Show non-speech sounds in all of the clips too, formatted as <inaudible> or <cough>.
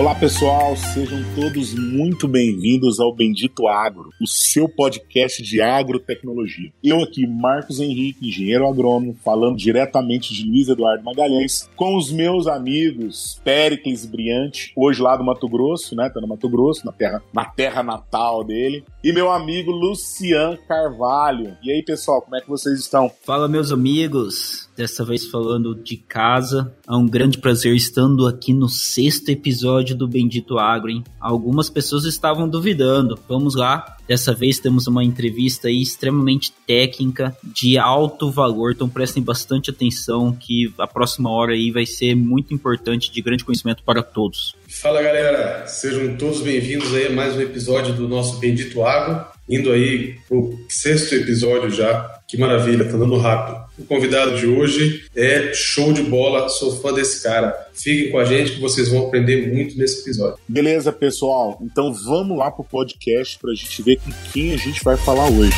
Olá pessoal, sejam todos muito bem-vindos ao Bendito Agro, o seu podcast de agrotecnologia. Eu aqui, Marcos Henrique, engenheiro agrônomo, falando diretamente de Luiz Eduardo Magalhães, com os meus amigos Péricles Briante, hoje lá do Mato Grosso, né? Tá no Mato Grosso, na terra, na terra natal dele, e meu amigo Lucian Carvalho. E aí, pessoal, como é que vocês estão? Fala, meus amigos dessa vez falando de casa. É um grande prazer estando aqui no sexto episódio do Bendito Agro, hein? Algumas pessoas estavam duvidando. Vamos lá. Dessa vez temos uma entrevista extremamente técnica, de alto valor, então prestem bastante atenção que a próxima hora aí vai ser muito importante, de grande conhecimento para todos. Fala galera, sejam todos bem-vindos aí a mais um episódio do nosso Bendito Agro, indo aí pro sexto episódio já. Que maravilha, tá dando rápido. O convidado de hoje é show de bola, sou fã desse cara. Fiquem com a gente que vocês vão aprender muito nesse episódio. Beleza, pessoal? Então vamos lá pro podcast pra gente ver com quem a gente vai falar hoje.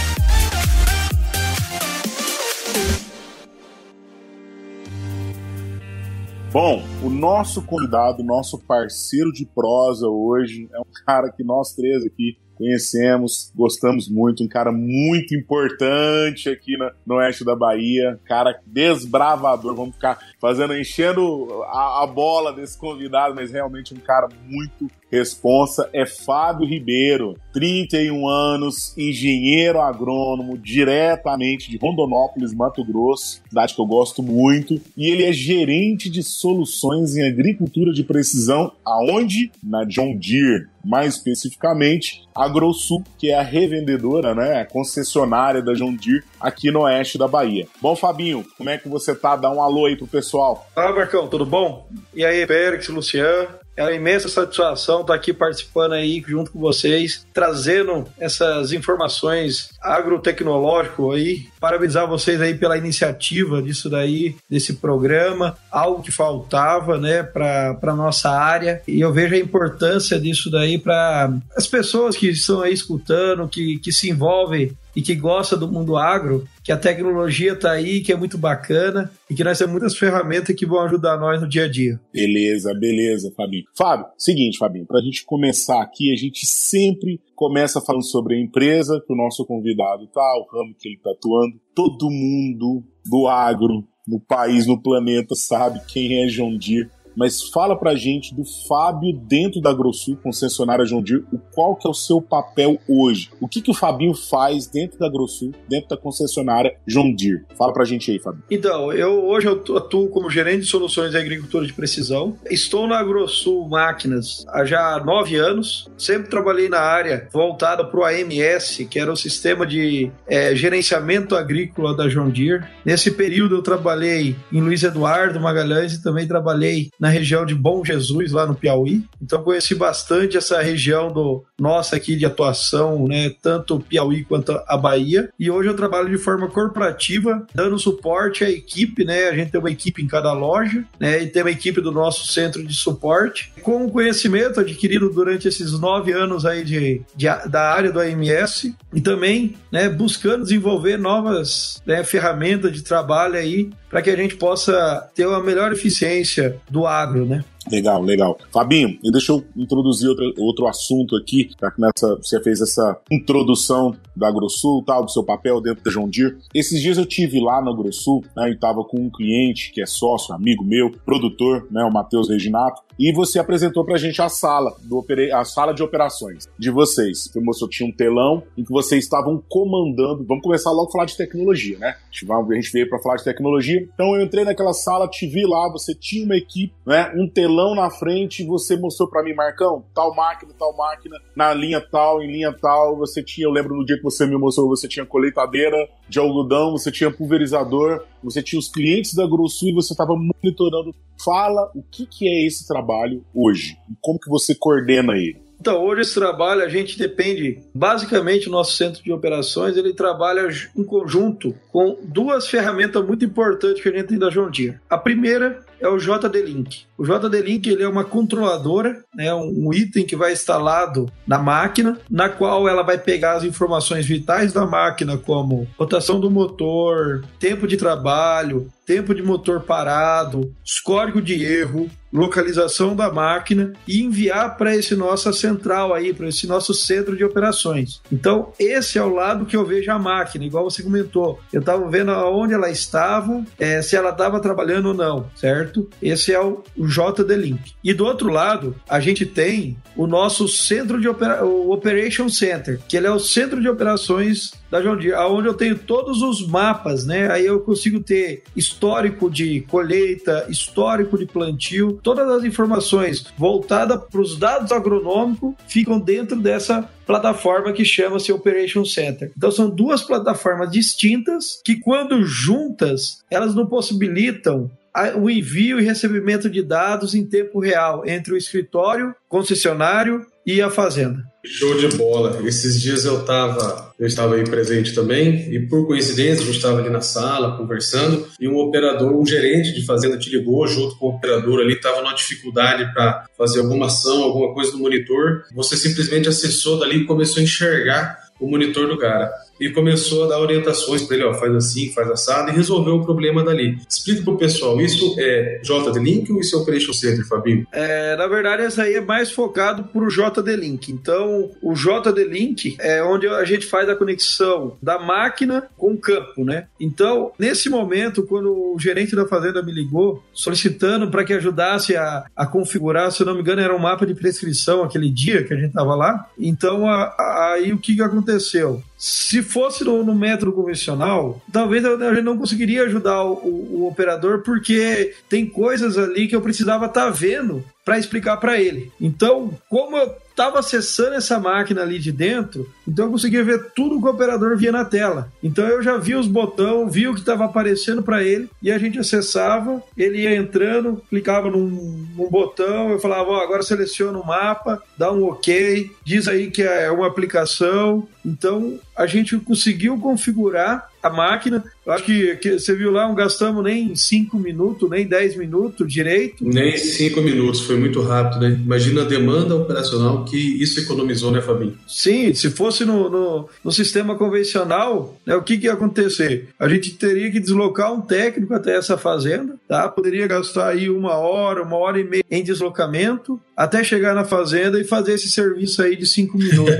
Bom, o nosso convidado, nosso parceiro de prosa hoje é um cara que nós três aqui conhecemos, gostamos muito, um cara muito importante aqui na, no oeste da Bahia, cara desbravador, vamos ficar fazendo, enchendo a, a bola desse convidado, mas realmente um cara muito responsa é Fábio Ribeiro, 31 anos, engenheiro agrônomo, diretamente de Rondonópolis, Mato Grosso, cidade que eu gosto muito, e ele é gerente de soluções em agricultura de precisão, aonde? Na John Deere mais especificamente a Grossul, que é a revendedora, né, a concessionária da John Deere aqui no oeste da Bahia. Bom, Fabinho, como é que você tá? Dá um alô aí pro pessoal. Fala, Marcão, tudo bom? E aí, Pérez, Luciano, é uma imensa satisfação estar aqui participando aí junto com vocês, trazendo essas informações agrotecnológico aí. Parabenizar vocês aí pela iniciativa disso daí, desse programa, algo que faltava, né, para nossa área. E eu vejo a importância disso daí para as pessoas que estão aí escutando, que, que se envolvem e que gosta do mundo agro, que a tecnologia está aí, que é muito bacana e que nós temos muitas ferramentas que vão ajudar nós no dia a dia. Beleza, beleza, Fabinho. Fábio, seguinte, Fabinho, para a gente começar aqui, a gente sempre começa falando sobre a empresa que o nosso convidado tá, o ramo que ele está atuando. Todo mundo do agro, no país, no planeta, sabe quem é John Deere mas fala pra gente do Fábio dentro da Grossul, concessionária John Deere, o qual que é o seu papel hoje? O que que o Fabinho faz dentro da Grossul, dentro da concessionária John Deere? Fala pra gente aí, Fabinho. Então, eu hoje eu atuo como gerente de soluções de agricultura de precisão. Estou na Grossul Máquinas há já nove anos. Sempre trabalhei na área voltada para o AMS, que era o sistema de é, gerenciamento agrícola da John Deere. Nesse período eu trabalhei em Luiz Eduardo Magalhães e também trabalhei na região de Bom Jesus, lá no Piauí. Então conheci bastante essa região do nossa aqui de atuação, né, tanto Piauí quanto a Bahia. E hoje eu trabalho de forma corporativa, dando suporte à equipe, né? A gente tem uma equipe em cada loja, né? E tem uma equipe do nosso centro de suporte. Com o conhecimento adquirido durante esses nove anos aí de, de da área do AMS e também, né, buscando desenvolver novas né, ferramentas de trabalho aí para que a gente possa ter uma melhor eficiência do agro, né? Legal, legal. Fabinho, e deixa eu introduzir outro, outro assunto aqui, já que nessa, você fez essa introdução da AgroSul, tal, do seu papel dentro da John Deere. Esses dias eu tive lá na AgroSul, né, e estava com um cliente que é sócio, amigo meu, produtor, né, o Matheus Reginato, e você apresentou pra gente a sala, do a sala de operações de vocês. Você mostrou que tinha um telão em que vocês estavam comandando. Vamos começar logo a falar de tecnologia, né? A gente veio para falar de tecnologia. Então eu entrei naquela sala, te vi lá, você tinha uma equipe, né? Um telão na frente, você mostrou para mim, Marcão, tal máquina, tal máquina, na linha tal, em linha tal. Você tinha, eu lembro no dia que você me mostrou, você tinha colheitadeira de algodão, você tinha pulverizador, você tinha os clientes da Grossul e você estava monitorando. Fala o que, que é esse trabalho hoje? Como que você coordena ele? Então, hoje esse trabalho a gente depende, basicamente, o nosso centro de operações, ele trabalha em conjunto com duas ferramentas muito importantes que a gente tem da John Deere. A primeira é o JD-Link. O JD-Link ele é uma controladora, né, um item que vai instalado na máquina, na qual ela vai pegar as informações vitais da máquina, como rotação do motor, tempo de trabalho, tempo de motor parado, código de erro, localização da máquina e enviar para esse nossa central aí, para esse nosso centro de operações. Então, esse é o lado que eu vejo a máquina, igual você comentou. Eu estava vendo aonde ela estava, é, se ela estava trabalhando ou não, certo? Esse é o, o JD Link. E do outro lado, a gente tem o nosso centro de opera o Operation Center, que ele é o centro de operações da John Deere, onde eu tenho todos os mapas, né? Aí eu consigo ter histórico de colheita, histórico de plantio, todas as informações voltadas para os dados agronômicos ficam dentro dessa plataforma que chama-se Operation Center. Então são duas plataformas distintas que quando juntas, elas não possibilitam o envio e recebimento de dados em tempo real entre o escritório, concessionário e a fazenda. Show de bola. Esses dias eu estava eu estava aí presente também e por coincidência gente estava ali na sala conversando e um operador, um gerente de fazenda te ligou junto com o operador ali, estava numa dificuldade para fazer alguma ação, alguma coisa no monitor. Você simplesmente acessou dali e começou a enxergar o monitor do cara e começou a dar orientações para ele, ó, faz assim, faz assado e resolveu o problema dali. Explica pro pessoal, isso é JD-Link ou isso é Operation Center, Fabinho? É, na verdade, essa aí é mais focado pro JD-Link. Então, o JD-Link é onde a gente faz a conexão da máquina com o campo, né? Então, nesse momento, quando o gerente da fazenda me ligou, solicitando para que ajudasse a, a configurar, se eu não me engano, era um mapa de prescrição aquele dia que a gente tava lá. Então, a, a, aí o que, que aconteceu? Se fosse no, no método convencional, talvez a gente não conseguiria ajudar o, o, operador, porque tem coisas ali que eu precisava estar tá vendo para explicar para ele. Então, como eu estava acessando essa máquina ali de dentro, então eu conseguia ver tudo que o operador via na tela. Então eu já vi os botões, vi o que estava aparecendo para ele e a gente acessava, ele ia entrando, clicava num, num botão, eu falava, ó, agora seleciona o mapa, dá um OK, diz aí que é uma aplicação. Então a gente conseguiu configurar a máquina. Eu acho que, que, você viu lá, não gastamos nem 5 minutos, nem 10 minutos direito. Nem 5 minutos, foi muito rápido, né? Imagina a demanda operacional que isso economizou, né, Fabinho? Sim, se fosse no, no, no sistema convencional, né, o que, que ia acontecer? A gente teria que deslocar um técnico até essa fazenda, tá? Poderia gastar aí uma hora, uma hora e meia em deslocamento, até chegar na fazenda e fazer esse serviço aí de 5 minutos.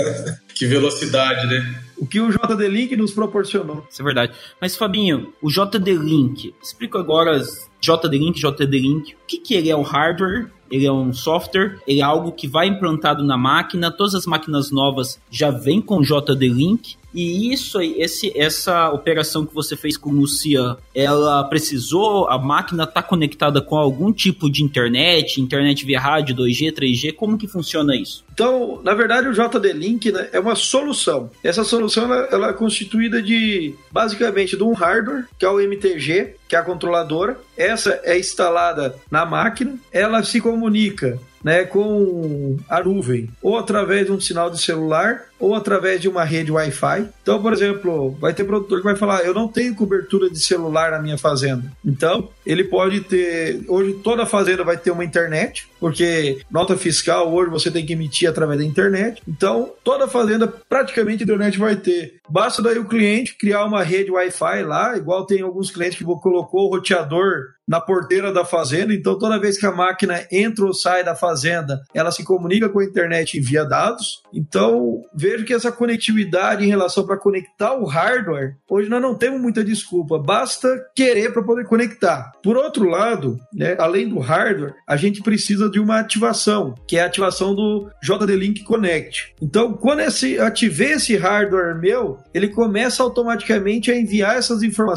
<laughs> que velocidade, né? o que o JD Link nos proporcionou. Isso é verdade. Mas, Fabinho, o JD Link, explica agora JD Link, JD Link, o que, que ele é um hardware, ele é um software, ele é algo que vai implantado na máquina, todas as máquinas novas já vêm com JD Link, e isso esse, essa operação que você fez com o Lucia, ela precisou, a máquina está conectada com algum tipo de internet, internet via rádio, 2G, 3G, como que funciona isso? Então, na verdade, o JD Link né, é uma solução. Essa solução ela, ela é constituída de basicamente de um hardware, que é o MTG, que é a controladora. Essa é instalada na máquina, ela se comunica né, com a nuvem, ou através de um sinal de celular, ou através de uma rede Wi-Fi. Então, por exemplo, vai ter produtor que vai falar: eu não tenho cobertura de celular na minha fazenda. Então, ele pode ter. Hoje, toda fazenda vai ter uma internet, porque nota fiscal hoje você tem que emitir através da internet. Então, toda fazenda praticamente a internet vai ter. Basta daí o cliente criar uma rede Wi-Fi lá, igual tem alguns clientes que colocou o roteador na porteira da fazenda, então toda vez que a máquina entra ou sai da fazenda, ela se comunica com a internet e envia dados. Então, vejo que essa conectividade em relação para conectar o hardware, hoje nós não temos muita desculpa, basta querer para poder conectar. Por outro lado, né, além do hardware, a gente precisa de uma ativação, que é a ativação do JD Link Connect. Então, quando esse, ativei esse hardware meu, ele começa automaticamente a enviar essas informações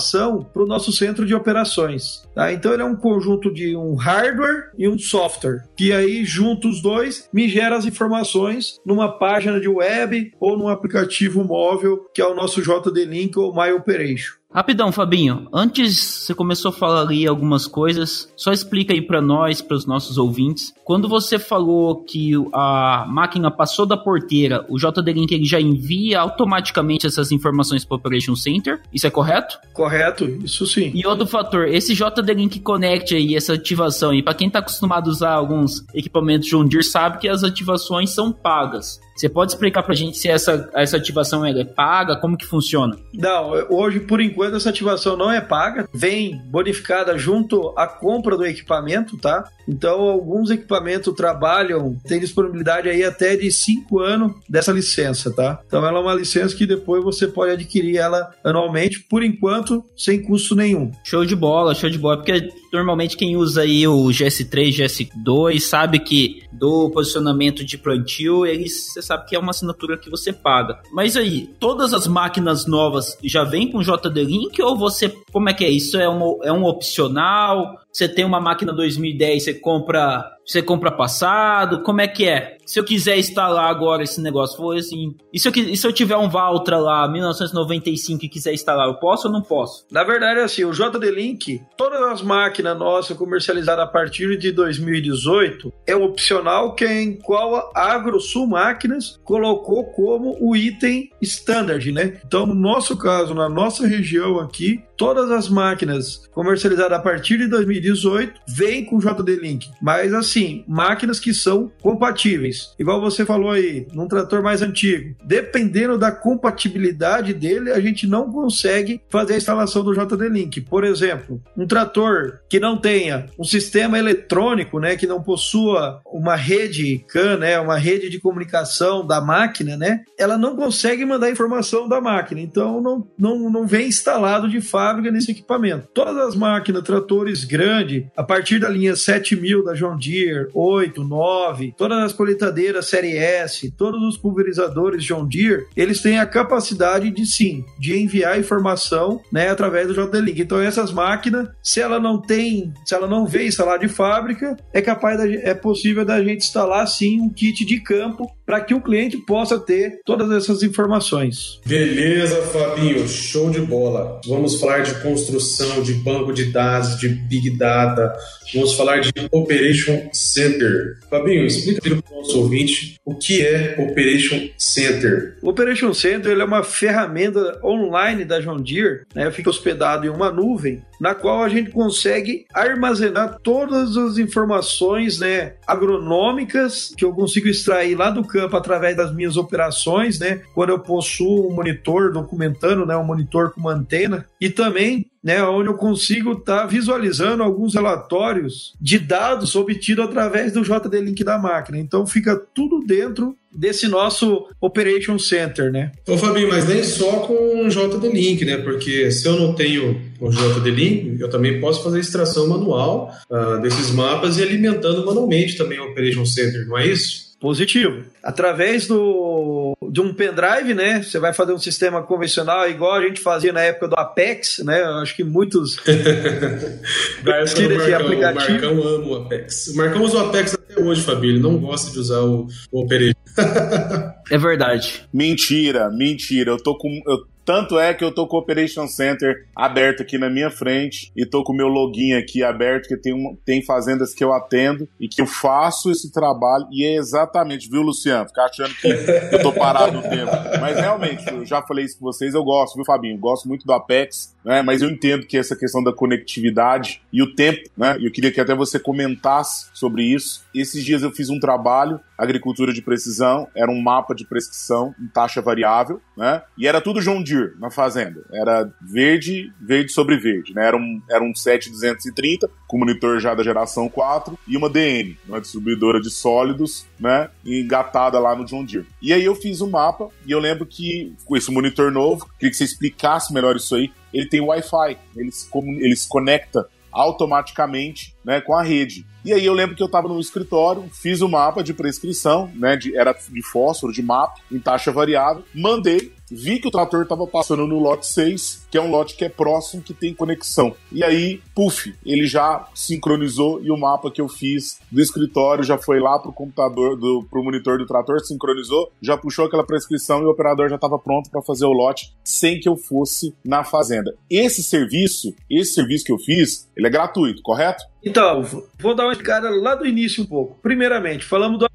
para o nosso centro de operações. Tá? Então ele é um conjunto de um hardware e um software, que aí junto os dois me gera as informações numa página de web ou num aplicativo móvel que é o nosso JD Link ou My Operation. Rapidão, Fabinho. Antes você começou a falar ali algumas coisas, só explica aí para nós, para os nossos ouvintes. Quando você falou que a máquina passou da porteira, o JD-Link ele já envia automaticamente essas informações para o Operation Center, isso é correto? Correto, isso sim. E outro fator, esse JD-Link Connect aí, essa ativação aí, para quem está acostumado a usar alguns equipamentos John Deere, sabe que as ativações são pagas. Você pode explicar pra gente se essa, essa ativação é paga, como que funciona? Não, hoje, por enquanto, essa ativação não é paga, vem bonificada junto à compra do equipamento, tá? Então, alguns equipamentos trabalham, tem disponibilidade aí até de 5 anos dessa licença, tá? Então, ela é uma licença que depois você pode adquirir ela anualmente, por enquanto, sem custo nenhum. Show de bola, show de bola, porque normalmente quem usa aí o GS3, GS2, sabe que do posicionamento de plantio, eles, você sabe que é uma assinatura que você paga. Mas aí, todas as máquinas novas já vêm com JD Link ou você, como é que é? Isso é um, é um opcional? Você tem uma máquina 2010, você compra você compra passado? Como é que é? Se eu quiser instalar agora esse negócio, foi assim. E se eu, e se eu tiver um Valtra lá, 1995, e quiser instalar, eu posso ou não posso? Na verdade, é assim, o JD Link, todas as máquinas nossas comercializadas a partir de 2018, é opcional que é em qual a AgroSul Máquinas colocou como o item standard, né? Então, no nosso caso, na nossa região aqui, todas as máquinas comercializadas a partir de 2018 vêm com JD Link. Mas assim, máquinas que são compatíveis. Igual você falou aí, num trator mais antigo. Dependendo da compatibilidade dele, a gente não consegue fazer a instalação do JD Link. Por exemplo, um trator que não tenha um sistema eletrônico, né, que não possua uma rede CAN, né, uma rede de comunicação da máquina, né, ela não consegue mandar informação da máquina. Então não, não, não vem instalado de fato fábrica nesse equipamento. Todas as máquinas, tratores grandes, a partir da linha 7000 da John Deere, 8, 9, todas as colheitadeiras Série S, todos os pulverizadores John Deere, eles têm a capacidade de sim, de enviar informação, né, através do JD-Link. Então essas máquinas, se ela não tem, se ela não vem instalar de fábrica, é capaz da, é possível da gente instalar sim um kit de campo para que o cliente possa ter todas essas informações. Beleza, Fabinho, show de bola. Vamos falar de construção, de banco de dados, de big data, vamos falar de Operation Center. Fabinho, explica para o nosso ouvinte o que é Operation Center. O Operation Center é uma ferramenta online da John Deere, né? fica hospedado em uma nuvem, na qual a gente consegue armazenar todas as informações né, agronômicas que eu consigo extrair lá do campo através das minhas operações, né? Quando eu possuo um monitor documentando, né, um monitor com uma antena, e também né, onde eu consigo estar tá visualizando alguns relatórios de dados obtidos através do JD Link da máquina. Então fica tudo dentro desse nosso Operation Center, né? Ô Fabinho, mas nem só com o JD Link, né? Porque se eu não tenho o JD Link, eu também posso fazer extração manual uh, desses mapas e alimentando manualmente também o Operation Center, não é isso? Positivo. Através do, de um pendrive, né? Você vai fazer um sistema convencional igual a gente fazia na época do Apex, né? Eu acho que muitos <laughs> tiram esse aplicativo. O Marcão ama o Apex. O Marcão usa o Apex até hoje, Fabio. Ele não gosta de usar o, o Operation. <laughs> é verdade. Mentira, mentira. Eu tô com. Eu tanto é que eu tô com o Operation Center aberto aqui na minha frente e tô com o meu login aqui aberto, que tem, tem fazendas que eu atendo e que eu faço esse trabalho. E é exatamente, viu, Luciano? Ficar achando que eu tô parado no tempo. Mas realmente, eu já falei isso com vocês, eu gosto, viu, Fabinho? Gosto muito do Apex, né? Mas eu entendo que essa questão da conectividade e o tempo, né? Eu queria que até você comentasse sobre isso. Esses dias eu fiz um trabalho, agricultura de precisão, era um mapa de prescrição em taxa variável, né? E era tudo John Deere na fazenda. Era verde, verde sobre verde, né? Era um, era um 7230 com monitor já da geração 4 e uma DN, uma distribuidora de sólidos, né? Engatada lá no John Deere. E aí eu fiz o um mapa e eu lembro que com esse monitor novo, queria que você explicasse melhor isso aí. Ele tem Wi-Fi, ele se, ele se conecta automaticamente né, com a rede. E aí eu lembro que eu estava no escritório, fiz o mapa de prescrição, né, de, era de fósforo, de mapa, em taxa variável, mandei, vi que o trator estava passando no lote 6, que é um lote que é próximo, que tem conexão. E aí, puf, ele já sincronizou e o mapa que eu fiz do escritório já foi lá pro computador, do, pro monitor do trator, sincronizou, já puxou aquela prescrição e o operador já estava pronto para fazer o lote sem que eu fosse na fazenda. Esse serviço, esse serviço que eu fiz, ele é gratuito, correto? Então, vou dar uma explicada lá do início um pouco. Primeiramente, falamos do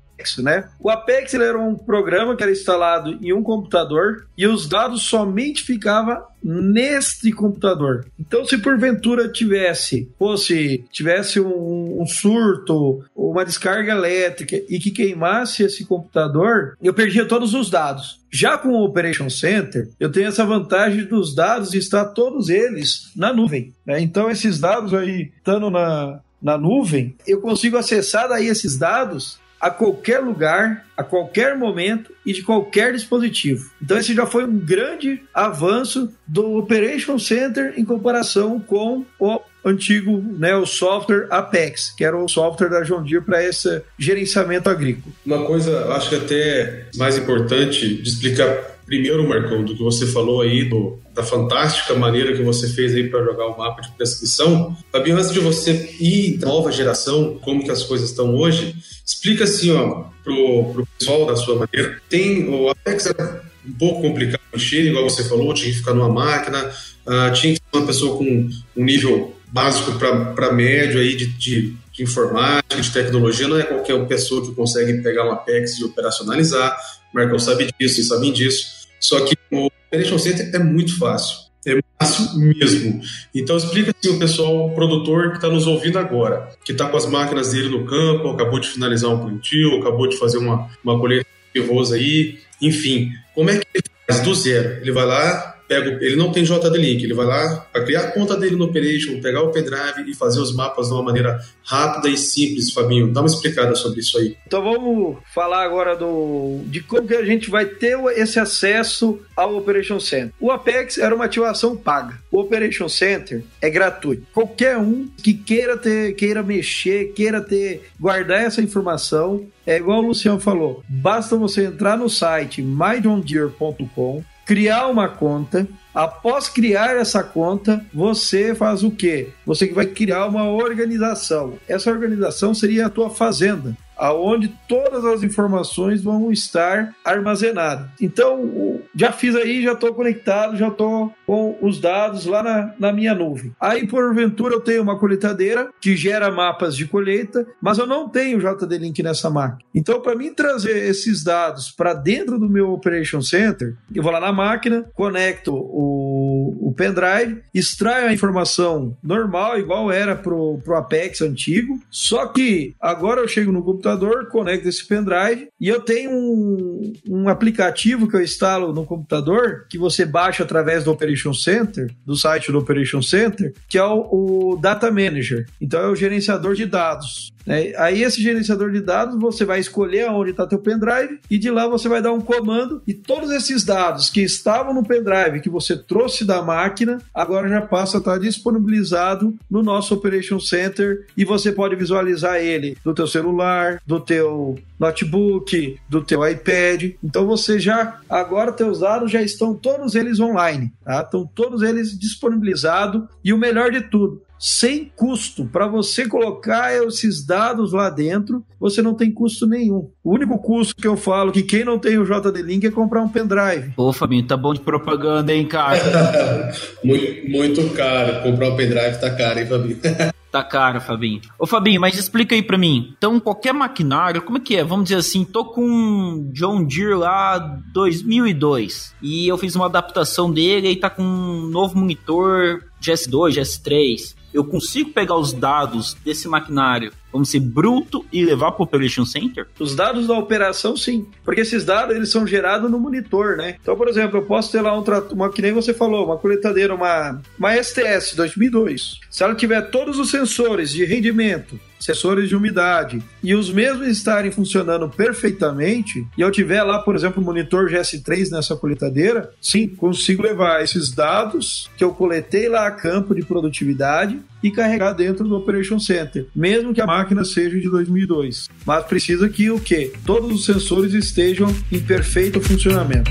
né? O Apex era um programa que era instalado em um computador e os dados somente ficavam neste computador. Então, se porventura tivesse, fosse, tivesse um, um, surto, uma descarga elétrica e que queimasse esse computador, eu perdia todos os dados. Já com o Operation Center, eu tenho essa vantagem dos dados estar todos eles na nuvem. Né? Então, esses dados aí, estando na, na nuvem, eu consigo acessar daí esses dados a qualquer lugar, a qualquer momento e de qualquer dispositivo. Então esse já foi um grande avanço do Operation Center em comparação com o antigo, né, o software Apex, que era o software da John Deere para esse gerenciamento agrícola. Uma coisa, acho que até mais importante de explicar Primeiro, Marcão, do que você falou aí, do, da fantástica maneira que você fez aí para jogar o mapa de prescrição. Fabinho, antes de você ir nova geração, como que as coisas estão hoje, explica assim, ó, pro, pro pessoal da sua maneira. Tem, o Apex é um pouco complicado mexer, igual você falou, tinha que ficar numa máquina, uh, tinha que ser uma pessoa com um nível básico para médio aí de, de, de, informática, de tecnologia, não é qualquer pessoa que consegue pegar um Apex e operacionalizar. O Marcão sabe disso e sabem disso. Só que o Operation Center é muito fácil. É fácil mesmo. Então explica assim o pessoal, o produtor que está nos ouvindo agora, que está com as máquinas dele no campo, acabou de finalizar um plantio, acabou de fazer uma, uma colheita arroz aí, enfim, como é que ele faz do zero? Ele vai lá, pega, ele não tem JD Link, ele vai lá para criar a conta dele no Operation, pegar o pendrive e fazer os mapas de uma maneira rápida e simples, Fabinho. Dá uma explicada sobre isso aí. Então vamos falar agora do de como que a gente vai ter esse acesso ao Operation Center. O Apex era uma ativação paga. O Operation Center é gratuito. Qualquer um que queira ter, queira mexer, queira ter, guardar essa informação, é igual o Luciano falou. Basta você entrar no site myjohndeere.com criar uma conta. Após criar essa conta, você faz o quê? Você vai criar uma organização. Essa organização seria a tua fazenda aonde todas as informações vão estar armazenadas. Então, já fiz aí, já estou conectado, já estou com os dados lá na, na minha nuvem. Aí, porventura, eu tenho uma colheitadeira que gera mapas de colheita, mas eu não tenho JD Link nessa máquina. Então, para mim trazer esses dados para dentro do meu Operation Center, eu vou lá na máquina, conecto o, o pendrive, extraio a informação normal, igual era pro, pro Apex antigo, só que agora eu chego no computador computador, conecto esse pendrive e eu tenho um, um aplicativo que eu instalo no computador que você baixa através do Operation Center, do site do Operation Center, que é o, o Data Manager. Então é o gerenciador de dados. Né? Aí esse gerenciador de dados você vai escolher onde está teu pendrive e de lá você vai dar um comando e todos esses dados que estavam no pendrive que você trouxe da máquina agora já passa a estar disponibilizado no nosso Operation Center e você pode visualizar ele do teu celular, do teu notebook, do teu iPad. Então você já agora teus dados já estão todos eles online, tá? Estão todos eles disponibilizados e o melhor de tudo, sem custo. Para você colocar esses dados lá dentro, você não tem custo nenhum. O único custo que eu falo que quem não tem o JD Link é comprar um pendrive. Ô, Fabinho, tá bom de propaganda, hein, cara? <laughs> muito, muito caro. Comprar um pendrive tá caro, hein, Fabinho? <laughs> Tá caro, Fabinho. Ô, Fabinho, mas explica aí pra mim. Então, qualquer maquinário, como é que é? Vamos dizer assim, tô com um John Deere lá 2002 e eu fiz uma adaptação dele e tá com um novo monitor GS2, GS3 eu consigo pegar os dados desse maquinário, vamos ser bruto e levar para o Operation Center? Os dados da operação, sim. Porque esses dados eles são gerados no monitor, né? Então, por exemplo, eu posso ter lá um uma que nem você falou, uma coletadeira, uma, uma STS 2002. Se ela tiver todos os sensores de rendimento, sensores de umidade, e os mesmos estarem funcionando perfeitamente, e eu tiver lá, por exemplo, o monitor GS3 nessa colitadeira, sim, consigo levar esses dados que eu coletei lá a campo de produtividade e carregar dentro do Operation Center, mesmo que a máquina seja de 2002. Mas precisa que o quê? Todos os sensores estejam em perfeito funcionamento.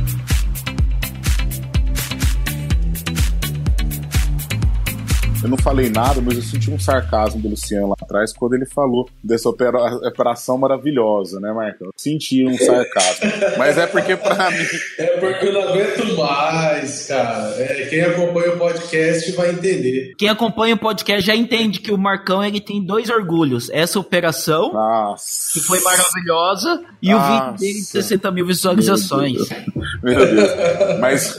Eu não falei nada, mas eu senti um sarcasmo do Luciano atrás quando ele falou dessa opera, operação maravilhosa, né, Marcão? Eu senti um sarcasmo. mas é porque pra mim. É porque eu não aguento mais, cara. É, quem acompanha o podcast vai entender. Quem acompanha o podcast já entende que o Marcão ele tem dois orgulhos. Essa operação, Nossa. que foi maravilhosa, e o Nossa. vídeo dele de 60 mil visualizações. Meu Deus. Mas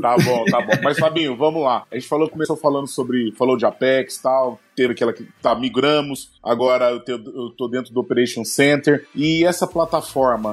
tá bom, tá bom. Mas Fabinho, vamos lá. A gente falou, começou falando sobre, falou de Apex e tal, teve aquela que tá migramos, agora eu, tenho- eu tô dentro do Operation Center e essa plataforma,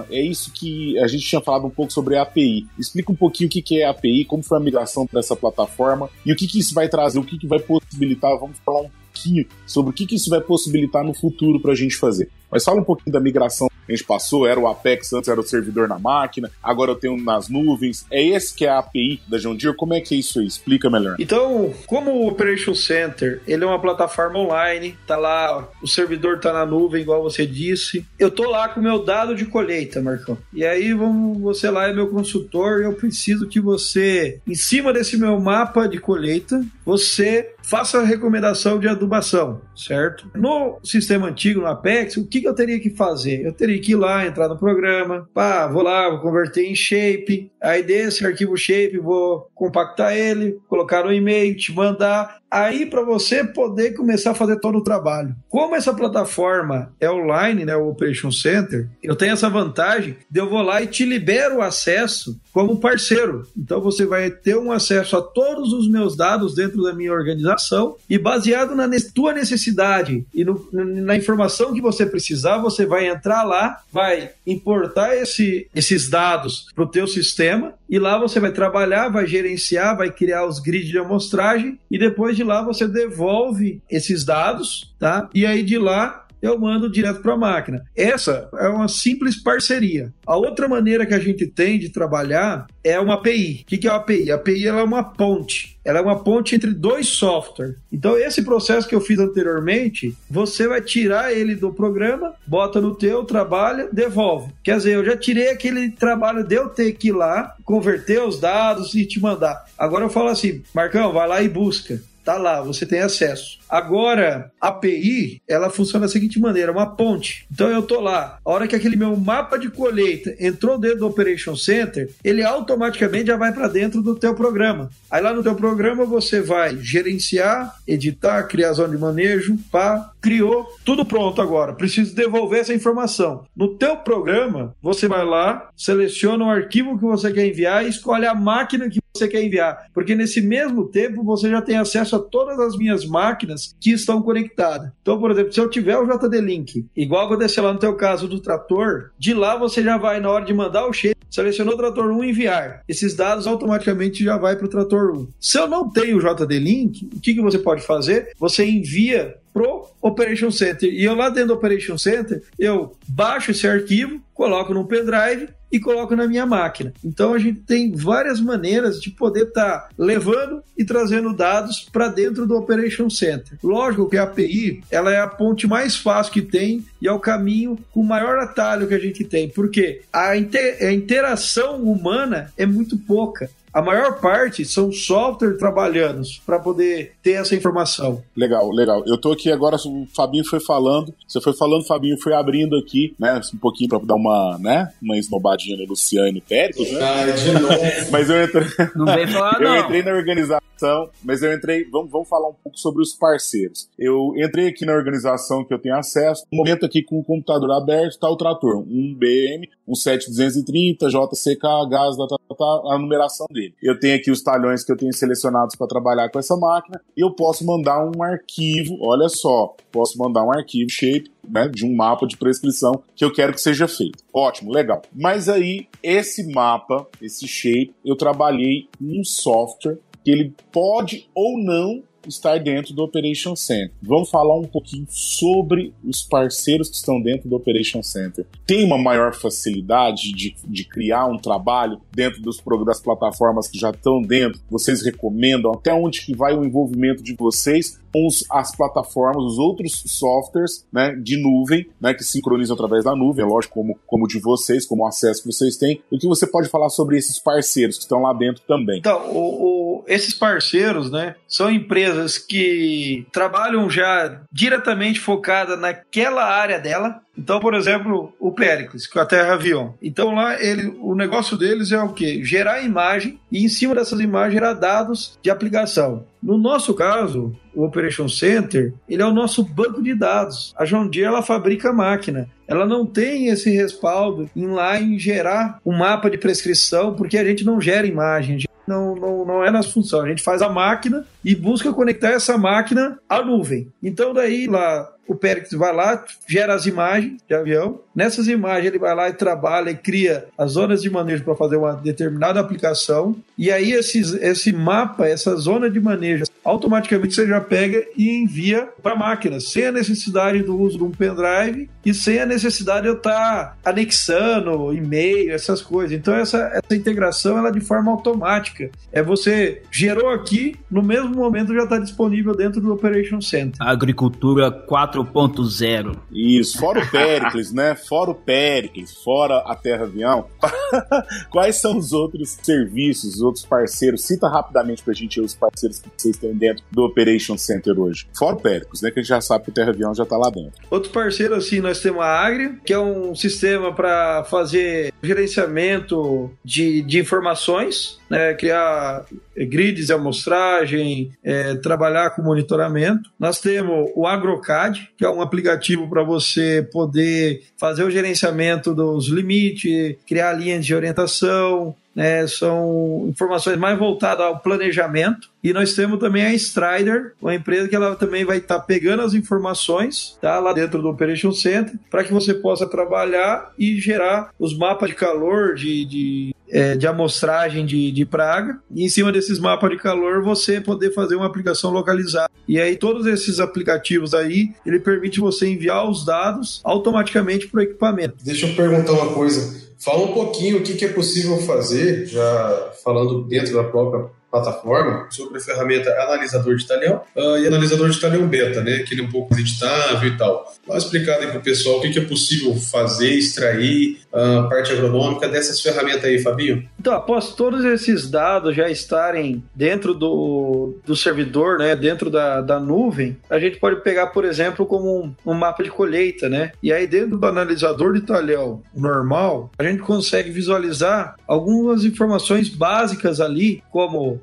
é isso que a gente tinha falado um pouco sobre a API. Explica um pouquinho o que é a API, como foi a migração para essa plataforma e o que que isso vai trazer, o que que vai possibilitar, vamos falar um pouquinho sobre o que que isso vai possibilitar no futuro pra gente fazer. Mas fala um pouquinho da migração que a gente passou, era o Apex, antes era o servidor na máquina, agora eu tenho nas nuvens. É esse que é a API da John Deere? Como é que é isso aí? Explica melhor. Então, como o Operation Center, ele é uma plataforma online, tá lá, o servidor tá na nuvem, igual você disse. Eu tô lá com o meu dado de colheita, Marcão. E aí, vamos, você lá é meu consultor, eu preciso que você, em cima desse meu mapa de colheita, você faça a recomendação de adubação, certo? No sistema antigo, no Apex, o que, eu teria que fazer? Eu teria que ir lá, entrar no programa, pá, vou lá, vou converter em shape, aí desse arquivo shape, vou compactar ele, colocar no e-mail, te mandar, aí para você poder começar a fazer todo o trabalho. Como essa plataforma é online, né, o Operation Center, eu tenho essa vantagem de eu vou lá e te libero o acesso como parceiro. Então você vai ter um acesso a todos os meus dados dentro da minha organização e baseado na tua necessidade e no- na informação que você precisar, você vai entrar lá, vai importar esse- esses dados para o teu sistema e lá você vai trabalhar, vai gerenciar, vai criar os grids de amostragem e depois de lá você devolve esses dados, tá? E aí de lá eu mando direto para a máquina. Essa é uma simples parceria. A outra maneira que a gente tem de trabalhar é uma API. O que é uma API? A API ela é uma ponte. Ela é uma ponte entre dois softwares. Então, esse processo que eu fiz anteriormente, você vai tirar ele do programa, bota no teu, trabalha, devolve. Quer dizer, eu já tirei aquele trabalho de eu ter que ir lá, converter os dados e te mandar. Agora eu falo assim, Marcão, vai lá e busca. Tá lá, você tem acesso. Agora, a API, ela funciona da seguinte maneira, uma ponte. Então eu tô lá, a hora que aquele meu mapa de colheita entrou dentro do Operation Center, ele automaticamente já vai para dentro do teu programa. Aí lá no teu programa você vai gerenciar, editar, criar zona de manejo, pá, criou, tudo pronto agora. Preciso devolver essa informação. No teu programa, você vai lá, seleciona o arquivo que você quer enviar e escolhe a máquina que você quer enviar, porque nesse mesmo tempo você já tem acesso a todas as minhas máquinas que estão conectadas. Então, por exemplo, se eu tiver o JD Link, igual acontecer lá no teu caso do trator, de lá você já vai na hora de mandar o shape, selecionou o trator 1 enviar. Esses dados automaticamente já vai para o trator 1. Se eu não tenho o JD Link, o que, que você pode fazer? Você envia pro Operation Center. E eu lá dentro do Operation Center, eu baixo esse arquivo, coloco no pendrive e coloco na minha máquina. Então a gente tem várias maneiras de poder estar levando e trazendo dados para dentro do Operation Center. Lógico que a API ela é a ponte mais fácil que tem e é o caminho com o maior atalho que a gente tem, porque a, inte- a interação humana é muito pouca. A maior parte são software trabalhando para poder ter essa informação. Legal, legal. Eu tô aqui agora, o Fabinho foi falando, você foi falando, o Fabinho foi abrindo aqui, né, um pouquinho pra dar uma, né, uma esnobadinha no Luciano e no Péricles, né? Ah, de novo. <laughs> Mas eu entrei, <laughs> Não vem falar, <laughs> eu não. entrei na organização, mas eu entrei, vamos, vamos falar um pouco sobre os parceiros. Eu entrei aqui na organização que eu tenho acesso, no momento aqui com o computador aberto, tá o trator, um BM, um 7230, JCK, gás, tá, tá, tá, a numeração dele. Eu tenho aqui os talhões que eu tenho selecionados para trabalhar com essa máquina, e eu posso mandar um arquivo, olha só, posso mandar um arquivo shape, né, de um mapa de prescrição que eu quero que seja feito. Ótimo, legal. Mas aí, esse mapa, esse shape, eu trabalhei um software que ele pode ou não estar dentro do Operation Center. Vamos falar um pouquinho sobre os parceiros que estão dentro do Operation Center. Tem uma maior facilidade de, de criar um trabalho dentro dos, das plataformas que já estão dentro? Vocês recomendam? Até onde que vai o envolvimento de vocês com as plataformas, os outros softwares né, de nuvem, né, que sincronizam através da nuvem, é lógico, como, como de vocês, como o acesso que vocês têm. O que você pode falar sobre esses parceiros que estão lá dentro também? Então, o- o- esses parceiros, né, são empresas empresas que trabalham já diretamente focada naquela área dela. Então, por exemplo, o Pericles, com é a Terra Avião. Então lá ele, o negócio deles é o quê? Gerar imagem e em cima dessas imagens gerar dados de aplicação. No nosso caso, o Operation Center, ele é o nosso banco de dados. A John Deere ela fabrica máquina. Ela não tem esse respaldo em lá em gerar um mapa de prescrição, porque a gente não gera imagem, não, não, não é nossa função. A gente faz a máquina e busca conectar essa máquina à nuvem. Então, daí lá o Périx vai lá, gera as imagens de avião. Nessas imagens ele vai lá e trabalha e cria as zonas de manejo para fazer uma determinada aplicação. E aí esses, esse mapa, essa zona de manejo, automaticamente você já pega e envia para a máquina, sem a necessidade do uso de um pendrive e sem a necessidade de eu estar anexando e-mail, essas coisas. Então essa, essa integração ela é de forma automática. É você gerou aqui, no mesmo momento já está disponível dentro do Operation Center. Agricultura 4 4.0. Isso, fora o Pericles, né? Fora o Pericles, fora a Terra Avião. <laughs> Quais são os outros serviços, os outros parceiros? Cita rapidamente pra gente os parceiros que vocês têm dentro do Operation Center hoje. Fora o Pericles, né? Que a gente já sabe que o Terra Avião já tá lá dentro. Outro parceiro, assim, nós temos a Agri, que é um sistema para fazer gerenciamento de, de informações, né? Criar grids de amostragem, é, trabalhar com monitoramento. Nós temos o AgroCAD, que é um aplicativo para você poder fazer o gerenciamento dos limites, criar linhas de orientação, né, são informações mais voltadas ao planejamento. E nós temos também a Strider, uma empresa que ela também vai estar tá pegando as informações tá, lá dentro do Operation Center para que você possa trabalhar e gerar os mapas de calor, de, de, é, de amostragem de, de praga. E em cima desses mapas de calor você poder fazer uma aplicação localizada. E aí todos esses aplicativos aí, ele permite você enviar os dados automaticamente para o equipamento. Deixa eu perguntar uma coisa. Fala um pouquinho o que, que é possível fazer, já falando dentro da própria plataforma sobre a ferramenta analisador de talhão uh, e analisador de talhão beta, né? Que é um pouco editável e tal. Dá uma explicada aí para o pessoal o que, que, é possível fazer, extrair a uh, parte agronômica dessas ferramentas aí, Fabinho. Então, após todos esses dados já estarem dentro do, do servidor, né? Dentro da, da nuvem, a gente pode pegar, por exemplo, como um, um mapa de colheita, né? E aí dentro do analisador de talhão normal, a gente consegue visualizar algumas informações básicas ali, como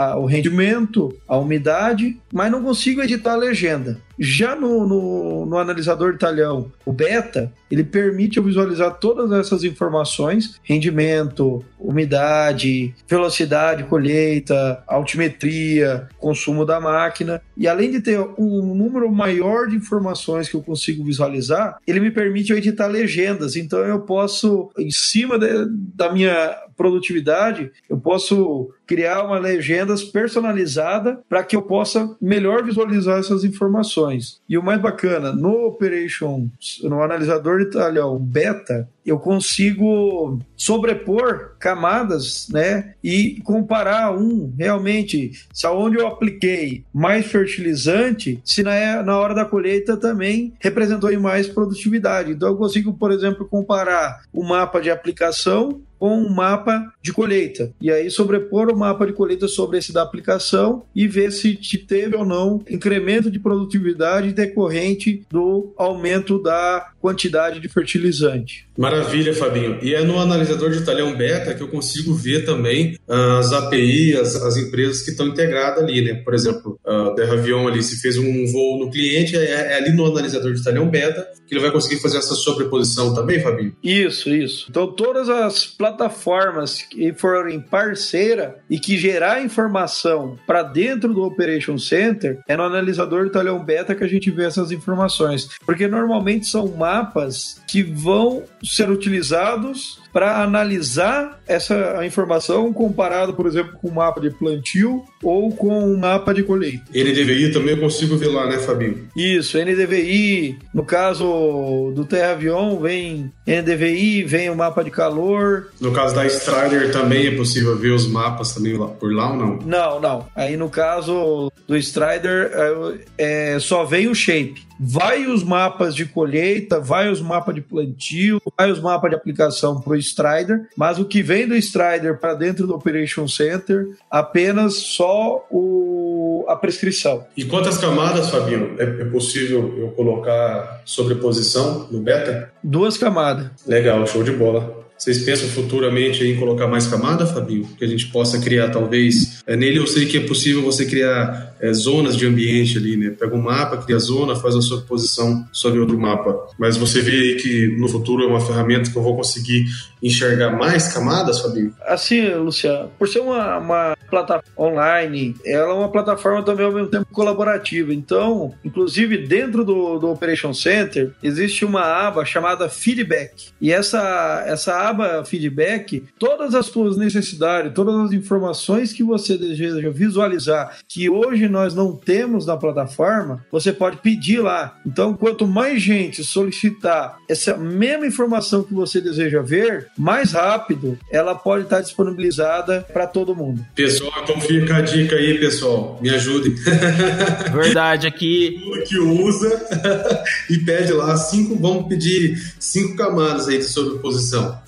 a, o rendimento, a umidade, mas não consigo editar a legenda. Já no, no, no, analisador talhão, o beta, ele permite eu visualizar todas essas informações: rendimento, umidade, velocidade, colheita, altimetria, consumo da máquina. E além de ter um número maior de informações que eu consigo visualizar, ele me permite eu editar legendas. Então eu posso, em cima de, da minha produtividade, eu posso criar uma legendas personalizada para que eu possa melhor visualizar essas informações. E o mais bacana, no Operation, no analisador de talhão beta, eu consigo sobrepor camadas, né, e comparar um realmente se aonde eu apliquei mais fertilizante, se na, na hora da colheita também representou em mais produtividade. Então eu consigo, por exemplo, comparar o mapa de aplicação com um mapa de colheita. E aí sobrepor o mapa de colheita sobre esse da aplicação e ver se teve ou não incremento de produtividade decorrente do aumento da quantidade de fertilizante. Maravilha, Fabinho. E é no analisador de talhão beta que eu consigo ver também as API, as, as empresas que estão integradas ali, né? Por exemplo, a Terra Avion ali, se fez um voo no cliente, é, é, ali no analisador de talhão beta que ele vai conseguir fazer essa sobreposição também, Fabinho? Isso, isso. Então, todas as plataformas que forem parceira e que gerar informação para dentro do Operation Center, é no analisador de talhão beta que a gente vê essas informações. Porque normalmente são mapas que vão ser utilizados para analisar essa informação comparado, por exemplo, com o mapa de plantio ou com o mapa de colheita. NDVI também eu consigo ver lá, né, Fabinho? Isso, NDVI, no caso do Terra Avion, vem NDVI, vem o mapa de calor. No caso da Strider também é possível ver os mapas também lá, por lá ou não? Não, não. Aí no caso do Strider, é, é só vem o shape vai os mapas de colheita, vai os mapas de plantio, vai os mapas de aplicação para Strider, mas o que vem do Strider para dentro do Operation Center, apenas só o a prescrição. E quantas camadas, Fabinho, é, é possível eu colocar sobreposição no beta? Duas camadas. Legal, show de bola. Vocês pensam futuramente em colocar mais camada, Fabinho? Que a gente possa criar, talvez. É, nele eu sei que é possível você criar é, zonas de ambiente ali, né? Pega um mapa, cria zona, faz a sua posição sobre outro mapa. Mas você vê aí que no futuro é uma ferramenta que eu vou conseguir enxergar mais camadas, Fabinho? Assim, Luciano, por ser uma, uma plataforma online, ela é uma plataforma também ao mesmo tempo colaborativa. Então, inclusive dentro do, do Operation Center, existe uma aba chamada Feedback. E essa, essa aba Feedback, todas as suas necessidades, todas as informações que você deseja visualizar, que hoje nós não temos na plataforma, você pode pedir lá. Então, quanto mais gente solicitar essa mesma informação que você deseja ver, mais rápido ela pode estar disponibilizada para todo mundo. Pessoal, então fica a dica aí, pessoal. Me ajudem. <laughs> Verdade, aqui. <laughs> que usa <laughs> e pede lá cinco, vamos pedir cinco camadas aí de sobreposição.